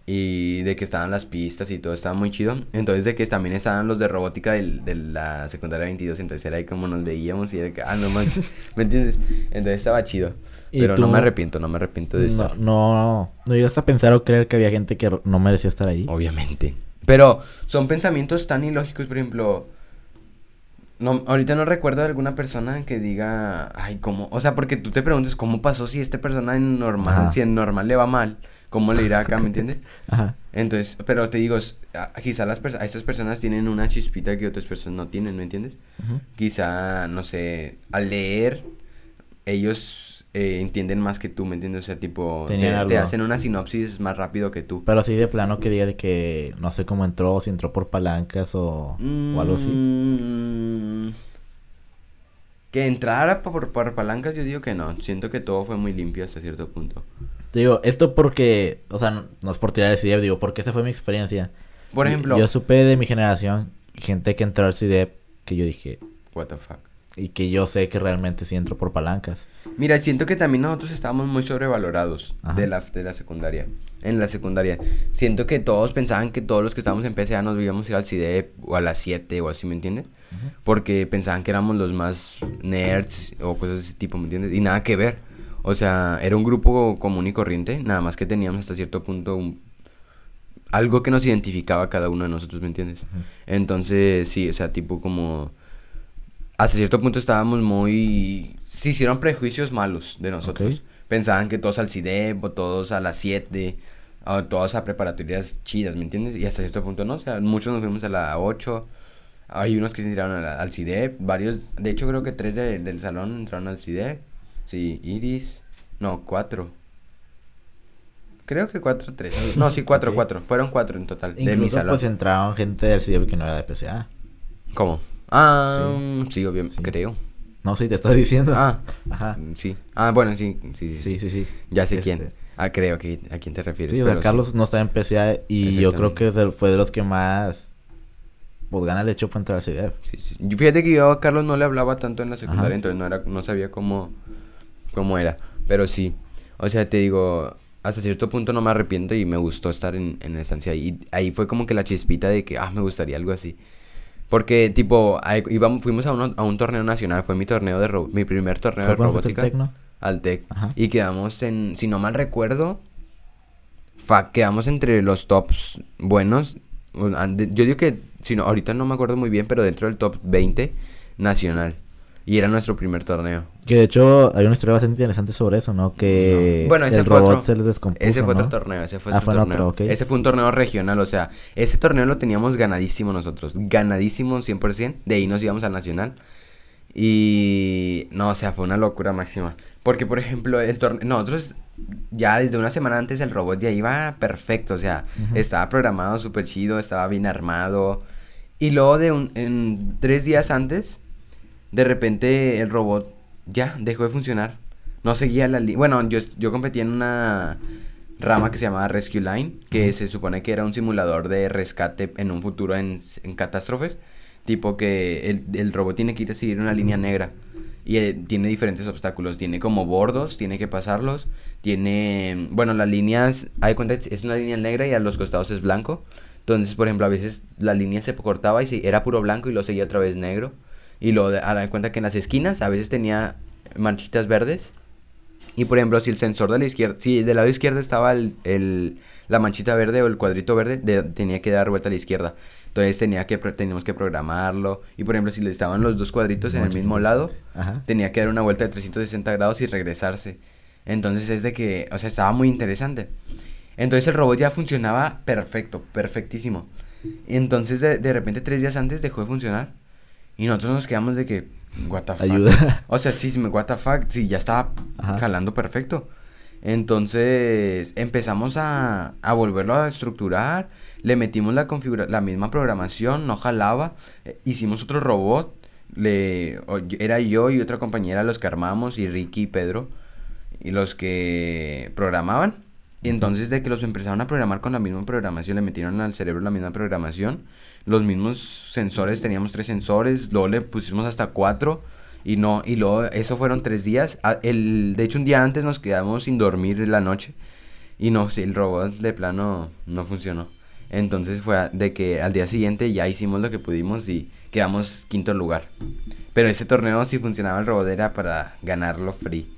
Y de que estaban las pistas y todo, estaba muy chido. Entonces, de que también estaban los de robótica del- de la secundaria 22. Entonces, era ahí como nos veíamos y era que, ah, no manches, ¿me entiendes? Entonces, estaba chido. ¿Y Pero tú no me no- arrepiento, no me arrepiento de No, estar. no, no llegaste a pensar o creer que había gente que no merecía estar ahí. Obviamente. Pero son pensamientos tan ilógicos, por ejemplo. No, ahorita no recuerdo de alguna persona que diga, ay, ¿cómo? O sea, porque tú te preguntas, ¿cómo pasó si esta persona en normal, Ajá. si en normal le va mal? ¿Cómo le irá acá, me entiendes? Ajá. Entonces, pero te digo, quizá las a estas personas tienen una chispita que otras personas no tienen, ¿me entiendes? Ujú. Quizá, no sé, al leer, ellos eh, entienden más que tú, ¿me entiendes? O sea, tipo, te, hacen una sinopsis más rápido que tú. Pero así de plano que diga de que no sé cómo entró, si entró por palancas o, o algo así. Que entrara por, por palancas, yo digo que no. Siento que todo fue muy limpio hasta cierto punto. Te digo, esto porque, o sea, no, no es por tirar el CIDEP, digo, porque esa fue mi experiencia. Por Yo- ejemplo, Yo supe de mi generación, gente que entró al CIDEP, que yo dije, what the fuck. Y que yo sé que realmente sí entró por palancas. Mira, siento que también nosotros estábamos muy sobrevalorados Ajá. de la, de la secundaria. En la secundaria. Siento que todos pensaban que todos los que estábamos en PCA nos íbamos a ir al CIDEP o a las 7 o así, ¿me entiendes? Porque pensaban que éramos los más nerds o cosas de ese tipo, ¿me entiendes? Y nada que ver. O sea, era un grupo común y corriente, nada más que teníamos hasta cierto punto un- algo que nos identificaba a cada uno de nosotros, ¿me entiendes? Entonces, sí, o sea, tipo como... Hasta cierto punto estábamos muy... Se hicieron prejuicios malos de nosotros. Pensaban que todos al CIDEP o todos a las 7 o todos a preparatorias chidas, ¿me entiendes? Y hasta cierto punto no, o sea, muchos nos fuimos a la 8. Hay unos que se tiraron la- al CIDEP, varios, de hecho creo que tres de- del salón entraron al CIDEP, Sí, Iris. No, cuatro. Creo que cuatro, tres. No, sí, cuatro, Ok. cuatro. Fueron cuatro en total. de mi Incluso salón. pues entraron gente del CIEP que no era de PCA. ¿Cómo? Ah, Sí. sí, obviamente, Sí. creo. No, sí, te estoy diciendo. Ah, Ajá. sí. Ah, bueno, sí, sí, sí. Sí, sí, sí. Ya sé Este, quién. Ah, creo que a quién te refieres. Sí, o sea, Carlos no estaba en PCA y yo creo que fue de los que más pues gana le echó para entrar al CIDEP. Sí, sí. Yo- Fíjate que yo a Carlos no le hablaba tanto en la secundaria, Ajá. entonces no era, no sabía cómo, cómo era. Pero sí. O sea, te digo, hasta cierto punto no me arrepiento y me gustó estar en, en la estancia. Y ahí fue como que la chispita de que, ah, me gustaría algo así. Porque, tipo, ahí íbamos, fuimos a, uno- a un torneo nacional, fue mi torneo de ro- mi primer torneo ¿Fue de fuiste al robótica. Tecno? Al TEC. Ajá. Y quedamos en, si no mal recuerdo, fa- quedamos entre los tops buenos. Yo digo que, si no, ahorita no me acuerdo muy bien, pero dentro del top 20 nacional. Y era nuestro primer torneo. Que de hecho hay una historia bastante interesante sobre eso, ¿no? Que No. Bueno, ese el fue robot otro. se les descompuso, Ese fue ¿no? otro torneo, ese fue Ah, otro fue en torneo. otro, ok. Ese fue un torneo regional, o sea, ese torneo lo teníamos ganadísimo nosotros, ganadísimo 100%, de ahí nos íbamos al nacional. Y no, o sea, fue una locura máxima. Porque, por ejemplo, el torneo, nosotros ya desde una semana antes el robot ya iba perfecto, o sea, Ujú. estaba programado súper chido, estaba bien armado. Y luego de un, en tres días antes, de repente el robot ya dejó de funcionar. No seguía la línea. Bueno, yo, yo competía en una rama que se llamaba Rescue Line, que se supone que era un simulador de rescate en un futuro en, en catástrofes. Tipo que el, el robot tiene que ir a seguir una línea negra. Y eh, tiene diferentes obstáculos. Tiene como bordos, tiene que pasarlos. Tiene, bueno, las líneas, hay cuenta, es una línea negra y a los costados es blanco. Entonces, por ejemplo, a veces la línea se cortaba y se- era puro blanco y lo seguía otra vez negro. Y de- a la cuenta que en las esquinas a veces tenía manchitas verdes. Y por ejemplo, si el sensor de la izquierda, si del lado izquierdo estaba el, el- la manchita verde o el cuadrito verde, de- tenía que dar vuelta a la izquierda. Entonces tenía que, teníamos que programarlo. Y por ejemplo, si le estaban los dos cuadritos en el mismo lado, Ajá. tenía que dar una vuelta de 360 grados y regresarse. Entonces es de que, o sea, estaba muy interesante. Entonces el robot ya funcionaba perfecto, perfectísimo. Entonces de, de repente tres días antes dejó de funcionar. Y nosotros nos quedamos de que, what the fuck. Ayuda. O sea, sí, sí, what the fuck, sí, ya estaba Ajá. jalando perfecto. Entonces empezamos a, a volverlo a estructurar. Le metimos la configura la misma programación, no jalaba. eh, hicimos otro robot. Le, o- era yo y otra compañera los que armamos y Ricky y Pedro y los que programaban. Y entonces de que los empezaron a programar con la misma programación, le metieron al cerebro la misma programación. Los mismos sensores, teníamos tres sensores, luego le pusimos hasta cuatro. Y no, y luego eso fueron tres días. Ah, El, de hecho, un día antes nos quedamos sin dormir la noche. Y no, el robot de plano no funcionó. Entonces fue de que al día siguiente ya hicimos lo que pudimos y quedamos quinto lugar. Pero ese torneo, si funcionaba el robot, era para ganarlo free.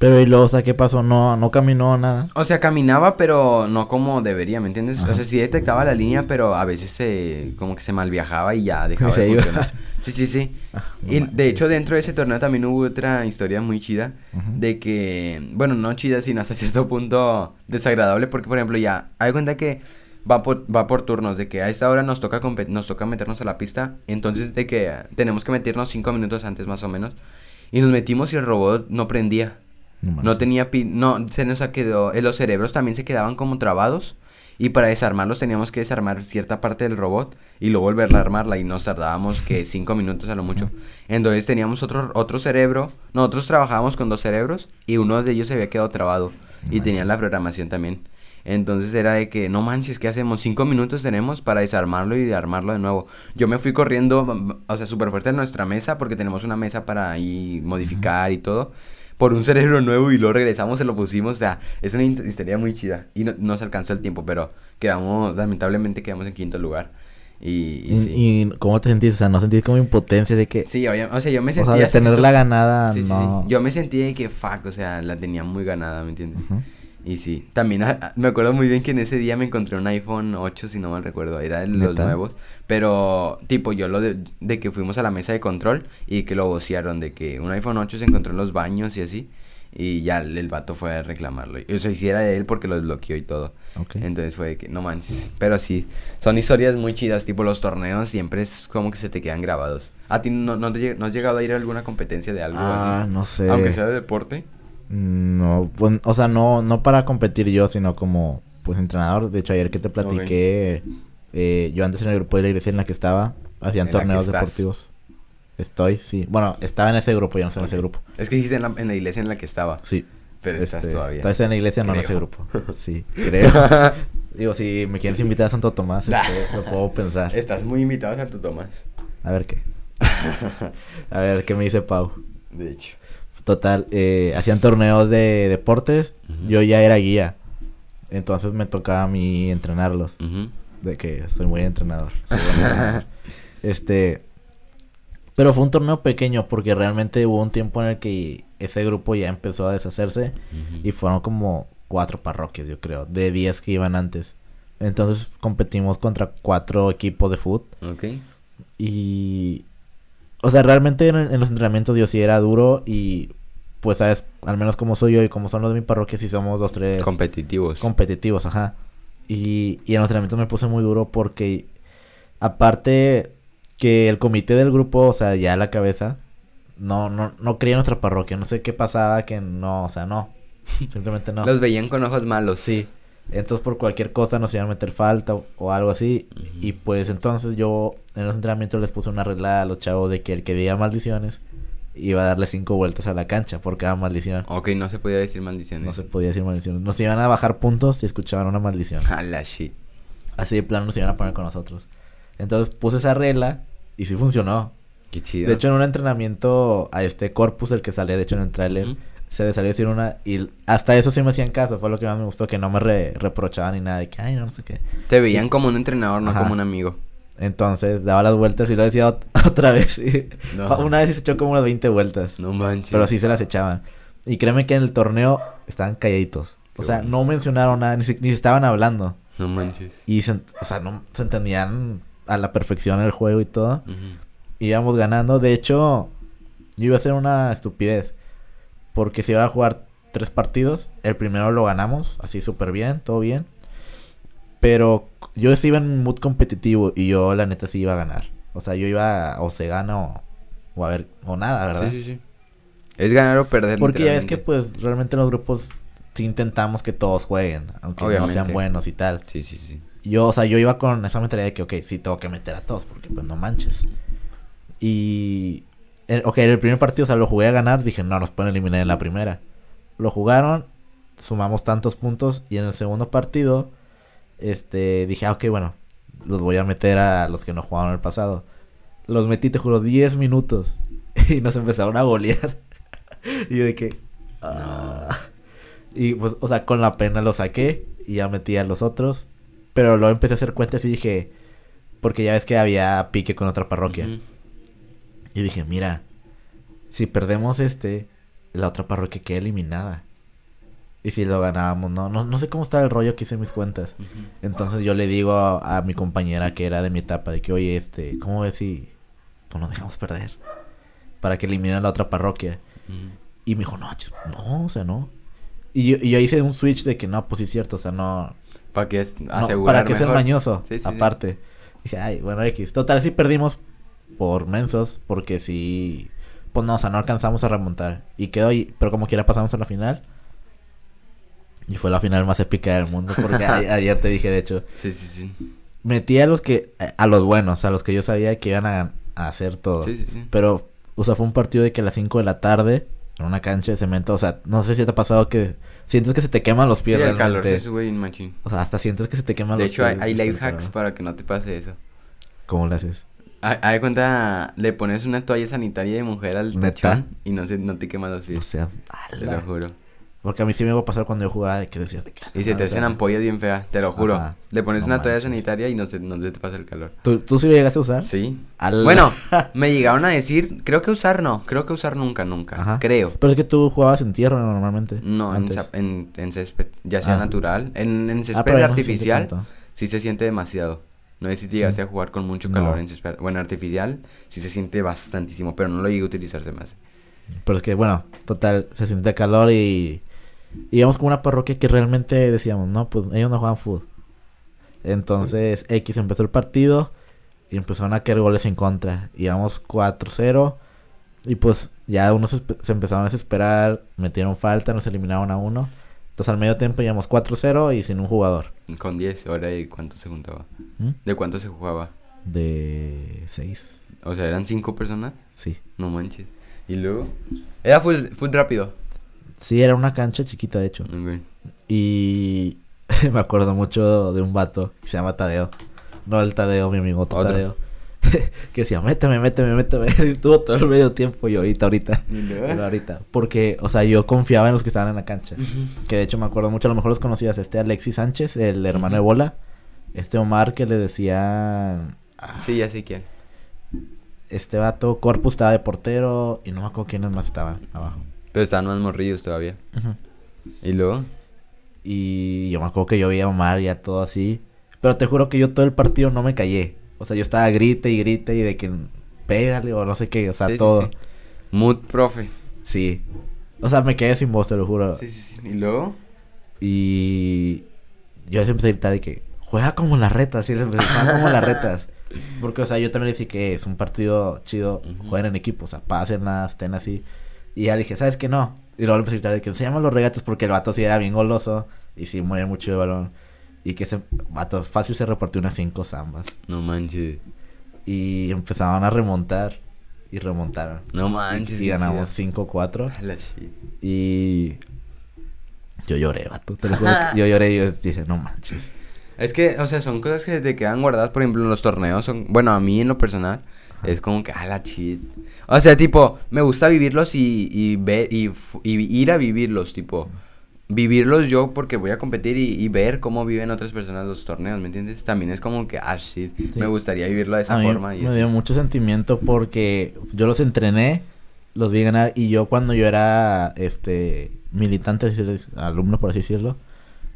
Pero y luego, o sea, ¿qué pasó? No, no caminó nada. O sea, caminaba, pero no como debería, ¿me entiendes? Ajá. O sea, sí detectaba la línea, pero a veces se, como que se malviajaba y ya dejaba de funcionar. Sí, sí, sí. Ah, no y manches. de hecho, dentro de ese torneo también hubo otra historia muy chida. De que, bueno, no chida, sino hasta cierto punto desagradable. Porque, por ejemplo, ya, hay cuenta que va por, va por turnos. De que a esta hora nos toca, nos toca meternos a la pista. Entonces, de que tenemos que meternos cinco minutos antes más o menos. Y nos metimos y el robot no prendía. No tenía pin, no, se nos ha quedado, eh, los cerebros también se quedaban como trabados y para desarmarlos teníamos que desarmar cierta parte del robot y luego volverla a armarla y nos tardábamos que cinco minutos a lo mucho. Entonces teníamos otro, otro cerebro, nosotros trabajábamos con dos cerebros y uno de ellos se había quedado trabado y tenía la programación también. Entonces era de que, no manches, ¿qué hacemos? Cinco minutos tenemos para desarmarlo y armarlo de nuevo. Yo me fui corriendo, o sea, súper fuerte en nuestra mesa, porque tenemos una mesa para ahí modificar y todo, por un cerebro nuevo y luego regresamos, se lo pusimos. O sea, es una his- historia muy chida. Y no, nos alcanzó el tiempo, pero quedamos, lamentablemente quedamos en quinto lugar. Y, y ¿Y, sí. y cómo te sentiste? O sea, ¿no sentís como impotencia de que... Sí, obvia- o sea, yo me o sentía... sea, de hasta tener cierto- la ganada, Sí, sí, sí. no... Yo me sentí de que, fuck, o sea, la tenía muy ganada, ¿me entiendes? Ujú. Y sí, también ah, me acuerdo muy bien que en ese día me encontré un iPhone 8, si no mal recuerdo, era de los nuevos. Pero, tipo, yo lo de, de que fuimos a la mesa de control y que lo vocearon, de que un iPhone 8 se encontró en los baños y así. Y ya el, el vato fue a reclamarlo. Y, O sea, hiciera de él porque lo desbloqueó y todo. Ok. Entonces fue de que, no manches. Pero sí, son historias muy chidas. Tipo, los torneos siempre es como que se te quedan grabados. ¿A ti no, no, te no has llegado a ir a alguna competencia de algo Ah, así? no sé. Aunque sea de deporte. No, pues, o sea, no, no para competir yo, sino como, pues, entrenador. De hecho, ayer que te platiqué, eh, yo antes en el grupo de la iglesia en la que estaba, hacían En torneos estás. deportivos. Estoy, sí. Bueno, estaba en ese grupo, yo no sé en ese grupo. Es que dijiste en la, en la iglesia en la que estaba. Sí. Pero estás Este, todavía. Entonces en la iglesia, no en Creo. ese grupo. Sí, creo. Digo, si me quieres invitar a Santo Tomás, este, lo puedo pensar. Estás muy invitado a Santo Tomás. A ver qué. a ver qué me dice Pau. De hecho. Total, eh, hacían torneos de deportes. Yo ya era guía. Entonces me tocaba a mí entrenarlos. De que soy muy entrenador. soy entrenador. este. Pero fue un torneo pequeño porque realmente hubo un tiempo en el que ese grupo ya empezó a deshacerse. Y fueron como cuatro parroquias, yo creo, de 10 que iban antes. Entonces competimos contra cuatro equipos de fútbol. Ok. Y. O sea, realmente en, en los entrenamientos yo sí era duro. Y. Pues, sabes, al menos como soy yo y como son los de mi parroquia, sí somos dos, tres Competitivos. competitivos, ajá. Y, y en los entrenamientos me puse muy duro porque. Aparte que el comité del grupo, o sea, ya la cabeza, no, no, no creía en nuestra parroquia. No sé qué pasaba, que no, o sea, no. Simplemente no. Los veían con ojos malos. Sí. Entonces por cualquier cosa nos iban a meter falta o, o algo así. Y pues entonces yo en los entrenamientos les puse una regla a los chavos de que el que diga maldiciones iba a darle cinco vueltas a la cancha por cada maldición. Ok, no se podía decir maldiciones. No se podía decir maldiciones. Nos iban a bajar puntos si escuchaban una maldición. A la shit. Así de plano nos iban a poner con nosotros. Entonces puse esa regla y sí funcionó. Qué chido. De hecho en un entrenamiento a este Corpus, el que salía de hecho en el trailer, se le salió a decir una y hasta eso sí me hacían caso. Fue lo que más me gustó, que no me re- reprochaban ni nada. De que, ay, no, no sé qué. Te veían como un entrenador, no Ajá. como un amigo. Entonces daba las vueltas y lo decía ot- otra vez. y- No. Una vez se echó como unas 20 vueltas. No manches. Pero sí se las echaban. Y créeme que en el torneo estaban calladitos. O sea, bueno. no mencionaron nada, ni, si- ni se estaban hablando. No manches. Y se, o sea, no se entendían a la perfección el juego y todo. Ujú. Íbamos ganando. De hecho, yo iba a hacer una estupidez. Porque si iba a jugar tres partidos, el primero lo ganamos, así súper bien, todo bien. Pero yo sí iba en mood competitivo y yo la neta sí iba a ganar. O sea, yo iba a- o se gana o, o a ver, o nada, ¿verdad? Sí, sí, sí. Es ganar o perder. Porque ya ves que pues realmente en los grupos sí intentamos que todos jueguen, aunque no sean buenos y tal. Sí, sí, sí. Yo, o sea, yo iba con esa mentalidad de que, ok, sí tengo que meter a todos, porque pues no manches. Y, eh, ok, el primer partido, o sea, lo jugué a ganar, dije, no, nos pueden eliminar en la primera. Lo jugaron, sumamos tantos puntos, y en el segundo partido, este, dije, ah, ok, bueno, los voy a meter a los que no jugaron el pasado. Los metí, te juro, 10 minutos, y nos empezaron a golear. y yo de que, ah. Y pues, o sea, con la pena lo saqué, y ya metí a los otros. Pero luego empecé a hacer cuentas y dije, porque ya ves que había pique con otra parroquia. Y dije, mira, si perdemos este, la otra parroquia queda eliminada. Y si lo ganábamos, no, no, no sé cómo estaba el rollo que hice mis cuentas. Entonces yo le digo a, a mi compañera que era de mi etapa, de que, oye, este, ¿cómo ves si pues nos dejamos perder? Para que eliminen la otra parroquia. Y me dijo, no, no, o sea, no. Y yo, y yo hice un switch de que no, pues sí es cierto, o sea, no, Para que es no, para que sea mañoso, Sí, sí, sí. aparte. Dije, ay, bueno, X. Total, sí perdimos por mensos, porque sí, pues no, o sea, no alcanzamos a remontar. Y quedó ahí, pero como quiera pasamos a la final. Y fue la final más épica del mundo, porque a- ayer te dije, de hecho, Sí, sí, sí. metí a los que, a los buenos, a los que yo sabía que iban a, a hacer todo. Sí, sí, sí. Pero, o sea, fue un partido de que a las 5 de la tarde, en una cancha de cemento, o sea, no sé si te ha pasado que sientes que se te queman los Sí, pies el calor realmente. sube bien machín. O sea, hasta sientes que se te queman De los hecho, hay, pies. hay está life el calor. hacks para que no te pase eso. ¿Cómo lo haces? Haz de cuenta, le pones una toalla sanitaria de mujer al ¿Neta? tachón y no, se, no te queman los O pies. sea, te lo juro. Porque a mí sí me iba a pasar cuando yo jugaba de que decías de que... Y se te o sea, hacen ampollas bien feas, te lo juro. Ajá. Le pones No una toalla sanitaria y no se, no se te pasa el calor. ¿Tú, ¿Tú sí lo llegaste a usar? Sí. Al- Bueno, me llegaron a decir, creo que usar no, creo que usar nunca, nunca. Ajá. Creo. Pero es que tú jugabas en tierra normalmente. No, en, en, en césped, ya sea Ah. natural. En, en Ah, césped no artificial sí se siente demasiado. No sé si te llegaste a jugar con mucho No. calor en césped. Bueno, artificial sí se siente bastantísimo, pero no lo llegué a utilizar, se me hace. Pero es que, bueno, total, se siente calor y... y Íbamos con una parroquia que realmente decíamos, no, pues ellos no juegan fútbol. Entonces, X empezó el partido y empezaron a caer goles en contra. Íbamos 4-0 y pues ya unos se, se empezaron a desesperar, metieron falta, nos eliminaron a uno. Entonces al medio tiempo íbamos 4-0 y sin un jugador. Con 10, ahora de cuánto se juntaba. ¿Mm? ¿De cuánto se jugaba? De 6, O sea, eran 5 personas. sí. No manches. Y luego. Era full, full rápido. Sí, era una cancha chiquita de hecho. Y me acuerdo mucho de un vato que se llama Tadeo. No el Tadeo, mi amigo, otro. Tadeo. que decía, méteme, méteme, méteme. Y estuvo todo el medio tiempo y ahorita, ahorita. Ahorita. Porque, o sea, yo confiaba en los que estaban en la cancha. Que de hecho me acuerdo mucho, a lo mejor los conocías. Este Alexis Sánchez, el hermano de. Bola. Este Omar que le decían... ah, Sí, ya sé quién. Este vato, Corpus estaba de portero y no me acuerdo quiénes más estaban abajo. Pero estaban más morrillos todavía. ¿Y luego? Y yo me acuerdo que yo veía a Omar y a todo así. Pero te juro que yo todo el partido no me callé. O sea, yo estaba grite y grite y de que pégale o no sé qué. O sea, Sí, sí, todo. sí. Mood profe. Sí. O sea, me quedé sin voz, te lo juro. Sí, sí, sí. ¿Y luego? Y yo siempre empecé a gritar de que juega como las retas. Sí, les empecé, juega como las retas. Porque, o sea, yo también le dije que es un partido chido. Jueguen en equipo. O sea, pásenla, estén así. Y ya dije, ¿sabes qué? No. Y luego le empecé a gritar de que se llaman los regates porque el vato sí era bien goloso. Y sí mueve mucho el balón. Y que ese vato fácil se repartió unas cinco zambas. No manches. Y empezaban a remontar. Y remontaron. No manches. Y ganamos 5-4. A la shit. Y yo lloré, vato. Te lo juro que yo lloré y yo dije, no manches. Es que, o sea, son cosas que te quedan guardadas, por ejemplo, en los torneos. Son, bueno, a mí en lo personal, es como que, a la shit. O sea, tipo, me gusta vivirlos y, y ver, y, ir a vivirlos, tipo, vivirlos yo porque voy a competir y, y ver cómo viven otras personas los torneos, ¿me entiendes? También es como que, ah, shit, Sí. me gustaría vivirlo de esa a mí forma. Y me así. dio mucho sentimiento porque yo los entrené, los vi ganar y yo cuando yo era este militante, alumno por así decirlo,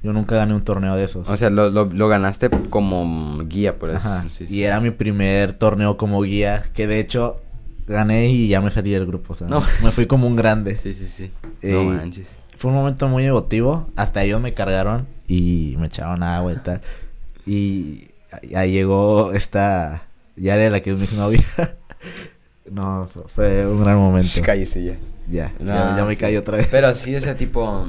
yo nunca gané un torneo de esos. O sea, lo, lo, lo ganaste como guía, por eso. Ajá, sí, Y era mi primer torneo como guía, que de hecho gané y ya me salí del grupo, o sea, No. me fui como un grande. Sí, sí, sí. Eh, no manches. Fue un momento muy emotivo. Hasta ellos me cargaron y me echaron agua y tal. Y ahí llegó esta Yare, la que es mi novia. no, fu- fue un gran momento. Cállese ya. Ya, No, ya, ya me sí. caí otra vez. Pero sí, o sea, tipo...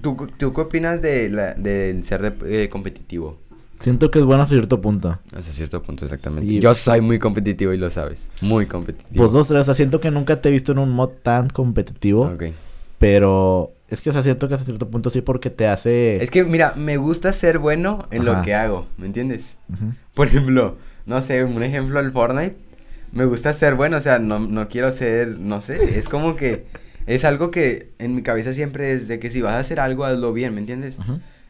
¿Tú, tú qué opinas de la, del ser eh, competitivo? Siento que es bueno a cierto punto. Hasta cierto punto, exactamente. Y- Yo soy muy competitivo y lo sabes. Muy competitivo. Pues dos, tres, o sea, siento que nunca te he visto en un mod tan competitivo. Ok. Pero es que, o sea, siento que hasta cierto punto sí porque te hace... Es que, mira, me gusta ser bueno en Ajá. lo que hago, ¿me entiendes? Por ejemplo, no sé, un ejemplo del Fortnite. Me gusta ser bueno, o sea, no, no quiero ser, no sé, es como que es algo que en mi cabeza siempre es de que si vas a hacer algo, hazlo bien, ¿me entiendes?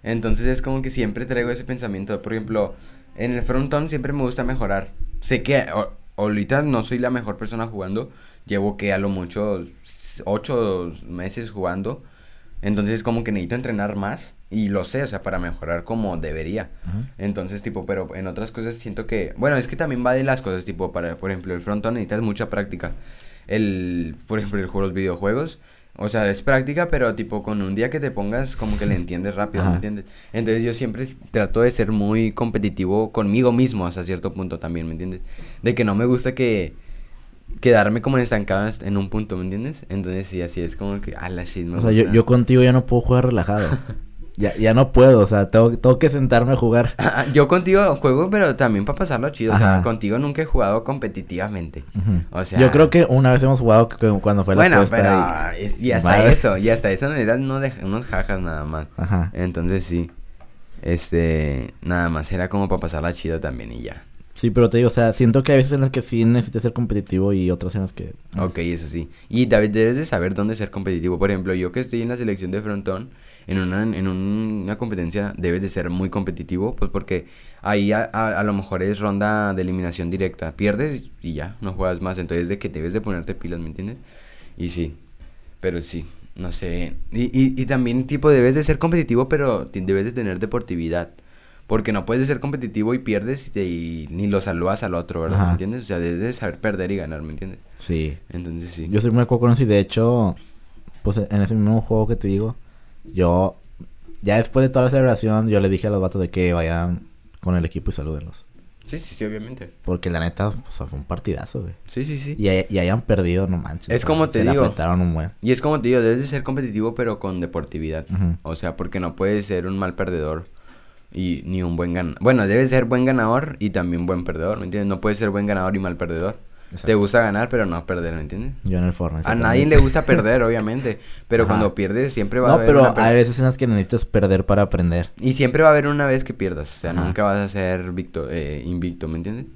Entonces es como que siempre traigo ese pensamiento. Por ejemplo, en el frontón siempre me gusta mejorar. Sé que ahorita no soy la mejor persona jugando. Llevo que a lo mucho ocho meses jugando. Entonces como que necesito entrenar más. Y lo sé, o sea, para mejorar como debería. Entonces, tipo, pero en otras cosas siento que... Bueno, es que también va de las cosas, tipo, para, por ejemplo, el frontón necesitas mucha práctica. El, por ejemplo, el juego de los videojuegos, o sea, es práctica, pero tipo, con un día que te pongas, como que le entiendes rápido, ¿me entiendes? Entonces yo siempre trato de ser muy competitivo conmigo mismo hasta cierto punto también, ¿me entiendes? De que no me gusta que... Quedarme como estancado en- un punto, ¿me entiendes? Entonces sí, así es como que... Ah, la shit, me O sea, yo, gusta". yo contigo ya no puedo jugar relajado. ya, ya no puedo, o sea, tengo, tengo que sentarme a jugar. Ah, Yo contigo juego, pero también para pasarlo chido. O sea, contigo nunca he jugado competitivamente. Ujú. O sea- Yo creo que una vez hemos jugado cu- cuando fue la bueno, pero y- es- y hasta Madre. eso, y hasta eso eran unos, de- unos jajas nada más. Ajá. Entonces sí, este, nada más era como para pasarla chido también y ya. Sí, pero te digo, o sea, siento que hay veces en las que sí necesitas ser competitivo y otras en las que... Ok, eso sí. Y David, debes de saber dónde ser competitivo. Por ejemplo, yo que estoy en la selección de frontón, en una, en un- una competencia debes de ser muy competitivo, pues porque ahí a, a- a lo mejor es ronda de eliminación directa. Pierdes y ya, no juegas más. Entonces de que debes de ponerte pilas, ¿me entiendes? Y sí, pero sí, no sé. Y, y, y también tipo debes de ser competitivo, pero debes de tener deportividad. Porque no puedes ser competitivo y pierdes y, te- y ni lo saludas al otro, ¿verdad? Ajá. ¿Me entiendes? O sea, debes de saber perder y ganar, ¿me entiendes? Sí. Entonces sí. Yo soy muy acuerdo con eso y de hecho, pues en ese mismo juego que te digo, yo, ya después de toda la celebración, yo le dije a los vatos de que vayan con el equipo y salúdenlos. Sí, sí, sí, obviamente. Porque la neta, o sea, fue un partidazo, güey. Sí, sí, sí. Y, y hayan perdido, no manches. Es como te se digo. un buen. Y es como te digo, debes de ser competitivo pero con deportividad. O sea, porque no puedes ser un mal perdedor y ni un buen ganador. Bueno, debes ser buen ganador y también buen perdedor, ¿me entiendes? No puedes ser buen ganador y mal perdedor. Te gusta ganar pero no perder, ¿me entiendes? Yo en el Fortnite. A nadie le gusta perder, obviamente, pero Ajá. cuando pierdes siempre va a No, haber pero una hay veces en las que necesitas perder para aprender. y siempre va a haber una vez que pierdas, o sea, Ajá. nunca vas a ser victo- eh, invicto, ¿me entiendes?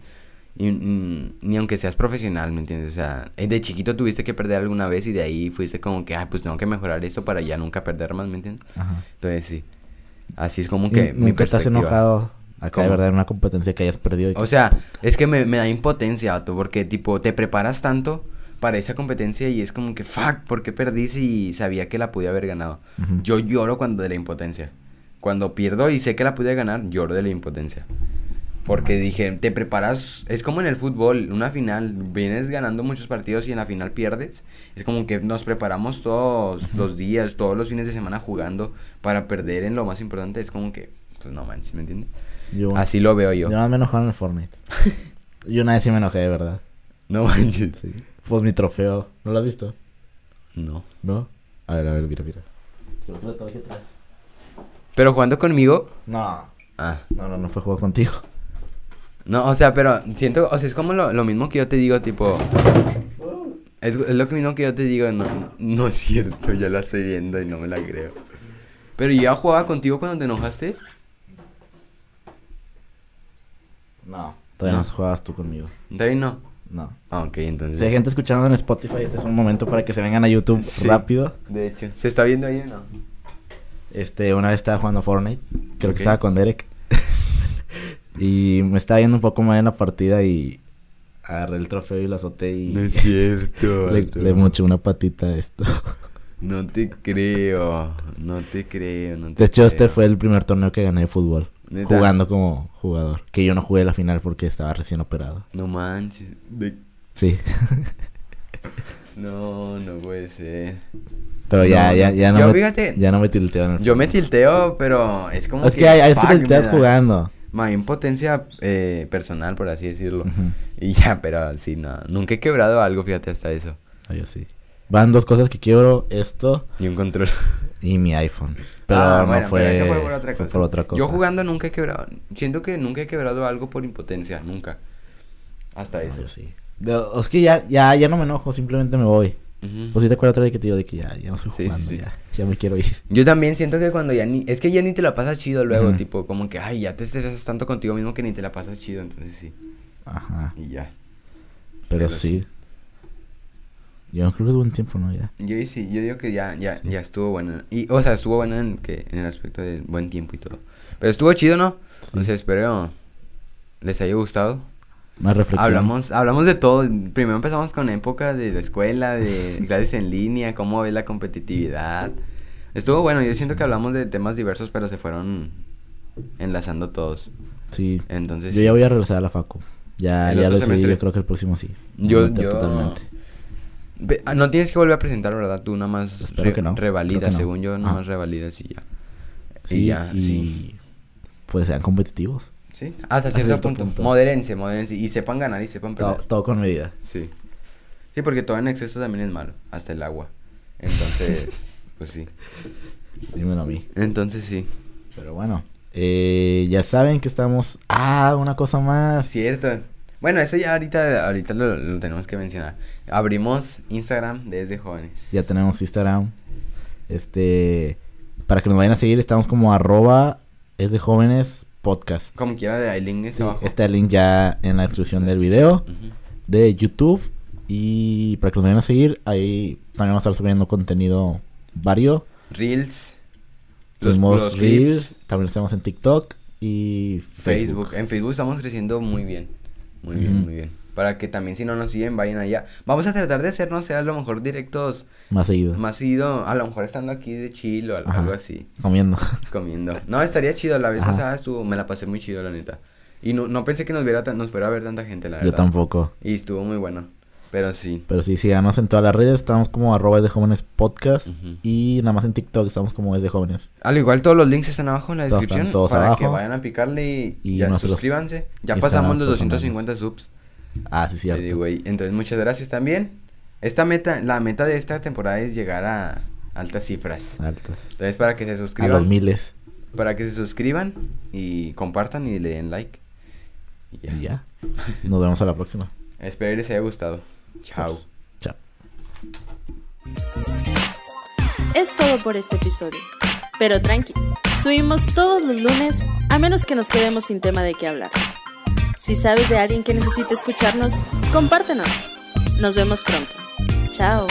Y, mm, ni aunque seas profesional, ¿me entiendes? O sea, de chiquito tuviste que perder alguna vez y de ahí fuiste como que, ah, pues tengo que mejorar esto para ya nunca perder más, ¿me entiendes? Ajá. Entonces sí, así es como ¿Y que mi ¿Nunca perspectiva. enojado acá de verdad en una competencia que hayas perdido? y O sea, es que me, me da impotencia, vato, porque tipo, te preparas tanto para esa competencia y es como que, fuck, ¿por qué perdí si sabía que la podía haber ganado? Yo lloro cuando de la impotencia. Cuando pierdo y sé que la pude ganar, lloro de la impotencia. Porque dije, te preparas, es como en el fútbol, una final, vienes ganando muchos partidos y en la final pierdes. Es como que nos preparamos todos los días, todos los fines de semana jugando para perder en lo más importante. Es como que, pues no manches, ¿me entiendes? Yo, Así lo veo yo. yo no me enojaba en el Fortnite. yo una vez sí me enojé, de verdad. No manches. Pues mi trofeo. ¿No lo has visto? No. ¿No? A ver, a ver, mira, mira. Creo que lo tengo aquí atrás. Pero jugando conmigo. No. Ah. No, no, no fue juego contigo. No, o sea, pero siento, o sea, es como lo, lo mismo que yo te digo, tipo. Es, es lo mismo que yo te digo, no, no es cierto, ya la estoy viendo y no me la creo. Pero yo ya jugaba contigo cuando te enojaste. No. Todavía no, No. jugabas tú conmigo. También no. No. Ah, ok, entonces. Si hay gente escuchando en Spotify, este es un momento para que se vengan a YouTube Sí. rápido. De hecho. ¿Se está viendo ahí o no? Este, una vez estaba jugando Fortnite. Creo que estaba con Derek. y me estaba viendo un poco mal en la partida y agarré el trofeo y lo azoté y cierto. le, le moché una patita a esto. No te creo. No te creo. No te De hecho, este fue el primer torneo que gané de fútbol. ¿Neta? Jugando como jugador. Que yo no jugué la final porque estaba recién operado. No manches. de- Sí. No, no puede ser. Pero ya, No, ya, no. ya no Yo, me, fíjate, ya no me tilteo en el Yo me tilteo, pero es como Es que hay, hay que fuck, me tilteas jugando. Más impotencia eh, personal, por así decirlo. Y ya, pero sí, no. Nunca he quebrado algo, fíjate, hasta eso. Ah, yo sí. Van dos cosas que quiero, esto Y un control. y mi iPhone. Pero Ah, no bueno, fue, pero eso fue por otra fue cosa. por otra cosa. Yo jugando nunca he quebrado. Siento que nunca he quebrado algo por impotencia, nunca. Hasta No, eso. yo sí. Pero es que ya, ya, ya no me enojo, simplemente me voy. Ujú. Pues si te acuerdas otra vez que te digo de que ya, ya no estoy sí, jugando, sí. ya, ya me quiero ir. Yo también siento que cuando ya ni... Es que ya ni te la pasas chido luego, tipo, como que, ay, ya te estresas tanto contigo mismo que ni te la pasas chido, entonces sí. Ajá. Y ya. Pero, Pero sí. Yo creo que es buen tiempo, ¿no? Ya. Yo sí, yo digo que ya, ya, ya estuvo bueno. Y, o sea, estuvo bueno en, que, en el aspecto del buen tiempo y todo. Pero estuvo chido, ¿no? Sí. O sea, espero les haya gustado. Más reflexión. Hablamos, hablamos de todo. Primero empezamos con época de la escuela, de clases en línea, cómo ves la competitividad. Estuvo bueno, yo siento que hablamos de temas diversos, pero se fueron enlazando todos. Sí. Entonces, Yo ya voy a regresar a la facu. Ya, ¿El ya lo decidí, yo creo que el próximo sí. Yo, yo... Totalmente. Ah, No tienes que volver a presentar, ¿verdad? Tú nada más no. revalidas, no. según yo, nada más revalidas y ya. Sí, y ya, y sí. pues sean competitivos. Sí, hasta cierto, cierto punto. punto. Modérense, modérense. Y sepan ganar y sepan Todo, perder. todo con medida. Sí. Sí, porque todo en exceso también es malo. Hasta el agua. Entonces, pues sí. Dímelo a mí. Entonces sí. Pero bueno, eh, ya saben que estamos... Ah, una cosa más. Cierto. Bueno, eso ya ahorita, ahorita lo, lo tenemos que mencionar. Abrimos Instagram desde jóvenes. Ya tenemos Instagram. Este... Para que nos vayan a seguir, estamos como arroba es de jóvenes podcast. Como quiera, el link está Sí, abajo. está el link ya en la descripción del video de YouTube. Y para que nos vayan a seguir, ahí también vamos a estar subiendo contenido vario. Reels. Los, Subimos los Reels, clips. también estamos en TikTok y Facebook. Facebook. En Facebook estamos creciendo muy bien. Muy bien, muy bien. Para que también si no nos siguen, vayan allá. Vamos a tratar de hacer, no sé, a lo mejor directos Más seguido. más seguido. A lo mejor estando aquí de chill o Ajá. algo así. Comiendo. Comiendo. No, estaría chido. La vez Ajá. pasada estuvo, me la pasé muy chido, la neta. Y no, no pensé que nos, viera nos fuera a ver tanta gente, la verdad. Yo tampoco. Y estuvo muy bueno. Pero sí. Pero sí, síganos en todas las redes. Estamos como arroba es de jóvenes podcast. Y nada más en TikTok estamos como es de jóvenes. Al igual todos los links están abajo en la Todos descripción todos para que abajo. vayan a picarle y, Y ya suscríbanse. Ya pasamos los personales. 250 subs. Ah, sí, cierto. Entonces muchas gracias también. Esta meta, la meta de esta temporada es llegar a altas cifras. Altas. Entonces para que se A los suscriban, miles. para que se suscriban y compartan y le den like. Y ya. Y ya. Nos vemos a la próxima. Espero les haya gustado. Chao. Chao. Es todo por este episodio. Pero tranqui, subimos todos los lunes a menos que nos quedemos sin tema de qué hablar. Si sabes de alguien que necesite escucharnos, compártenos. Nos vemos pronto. Chao.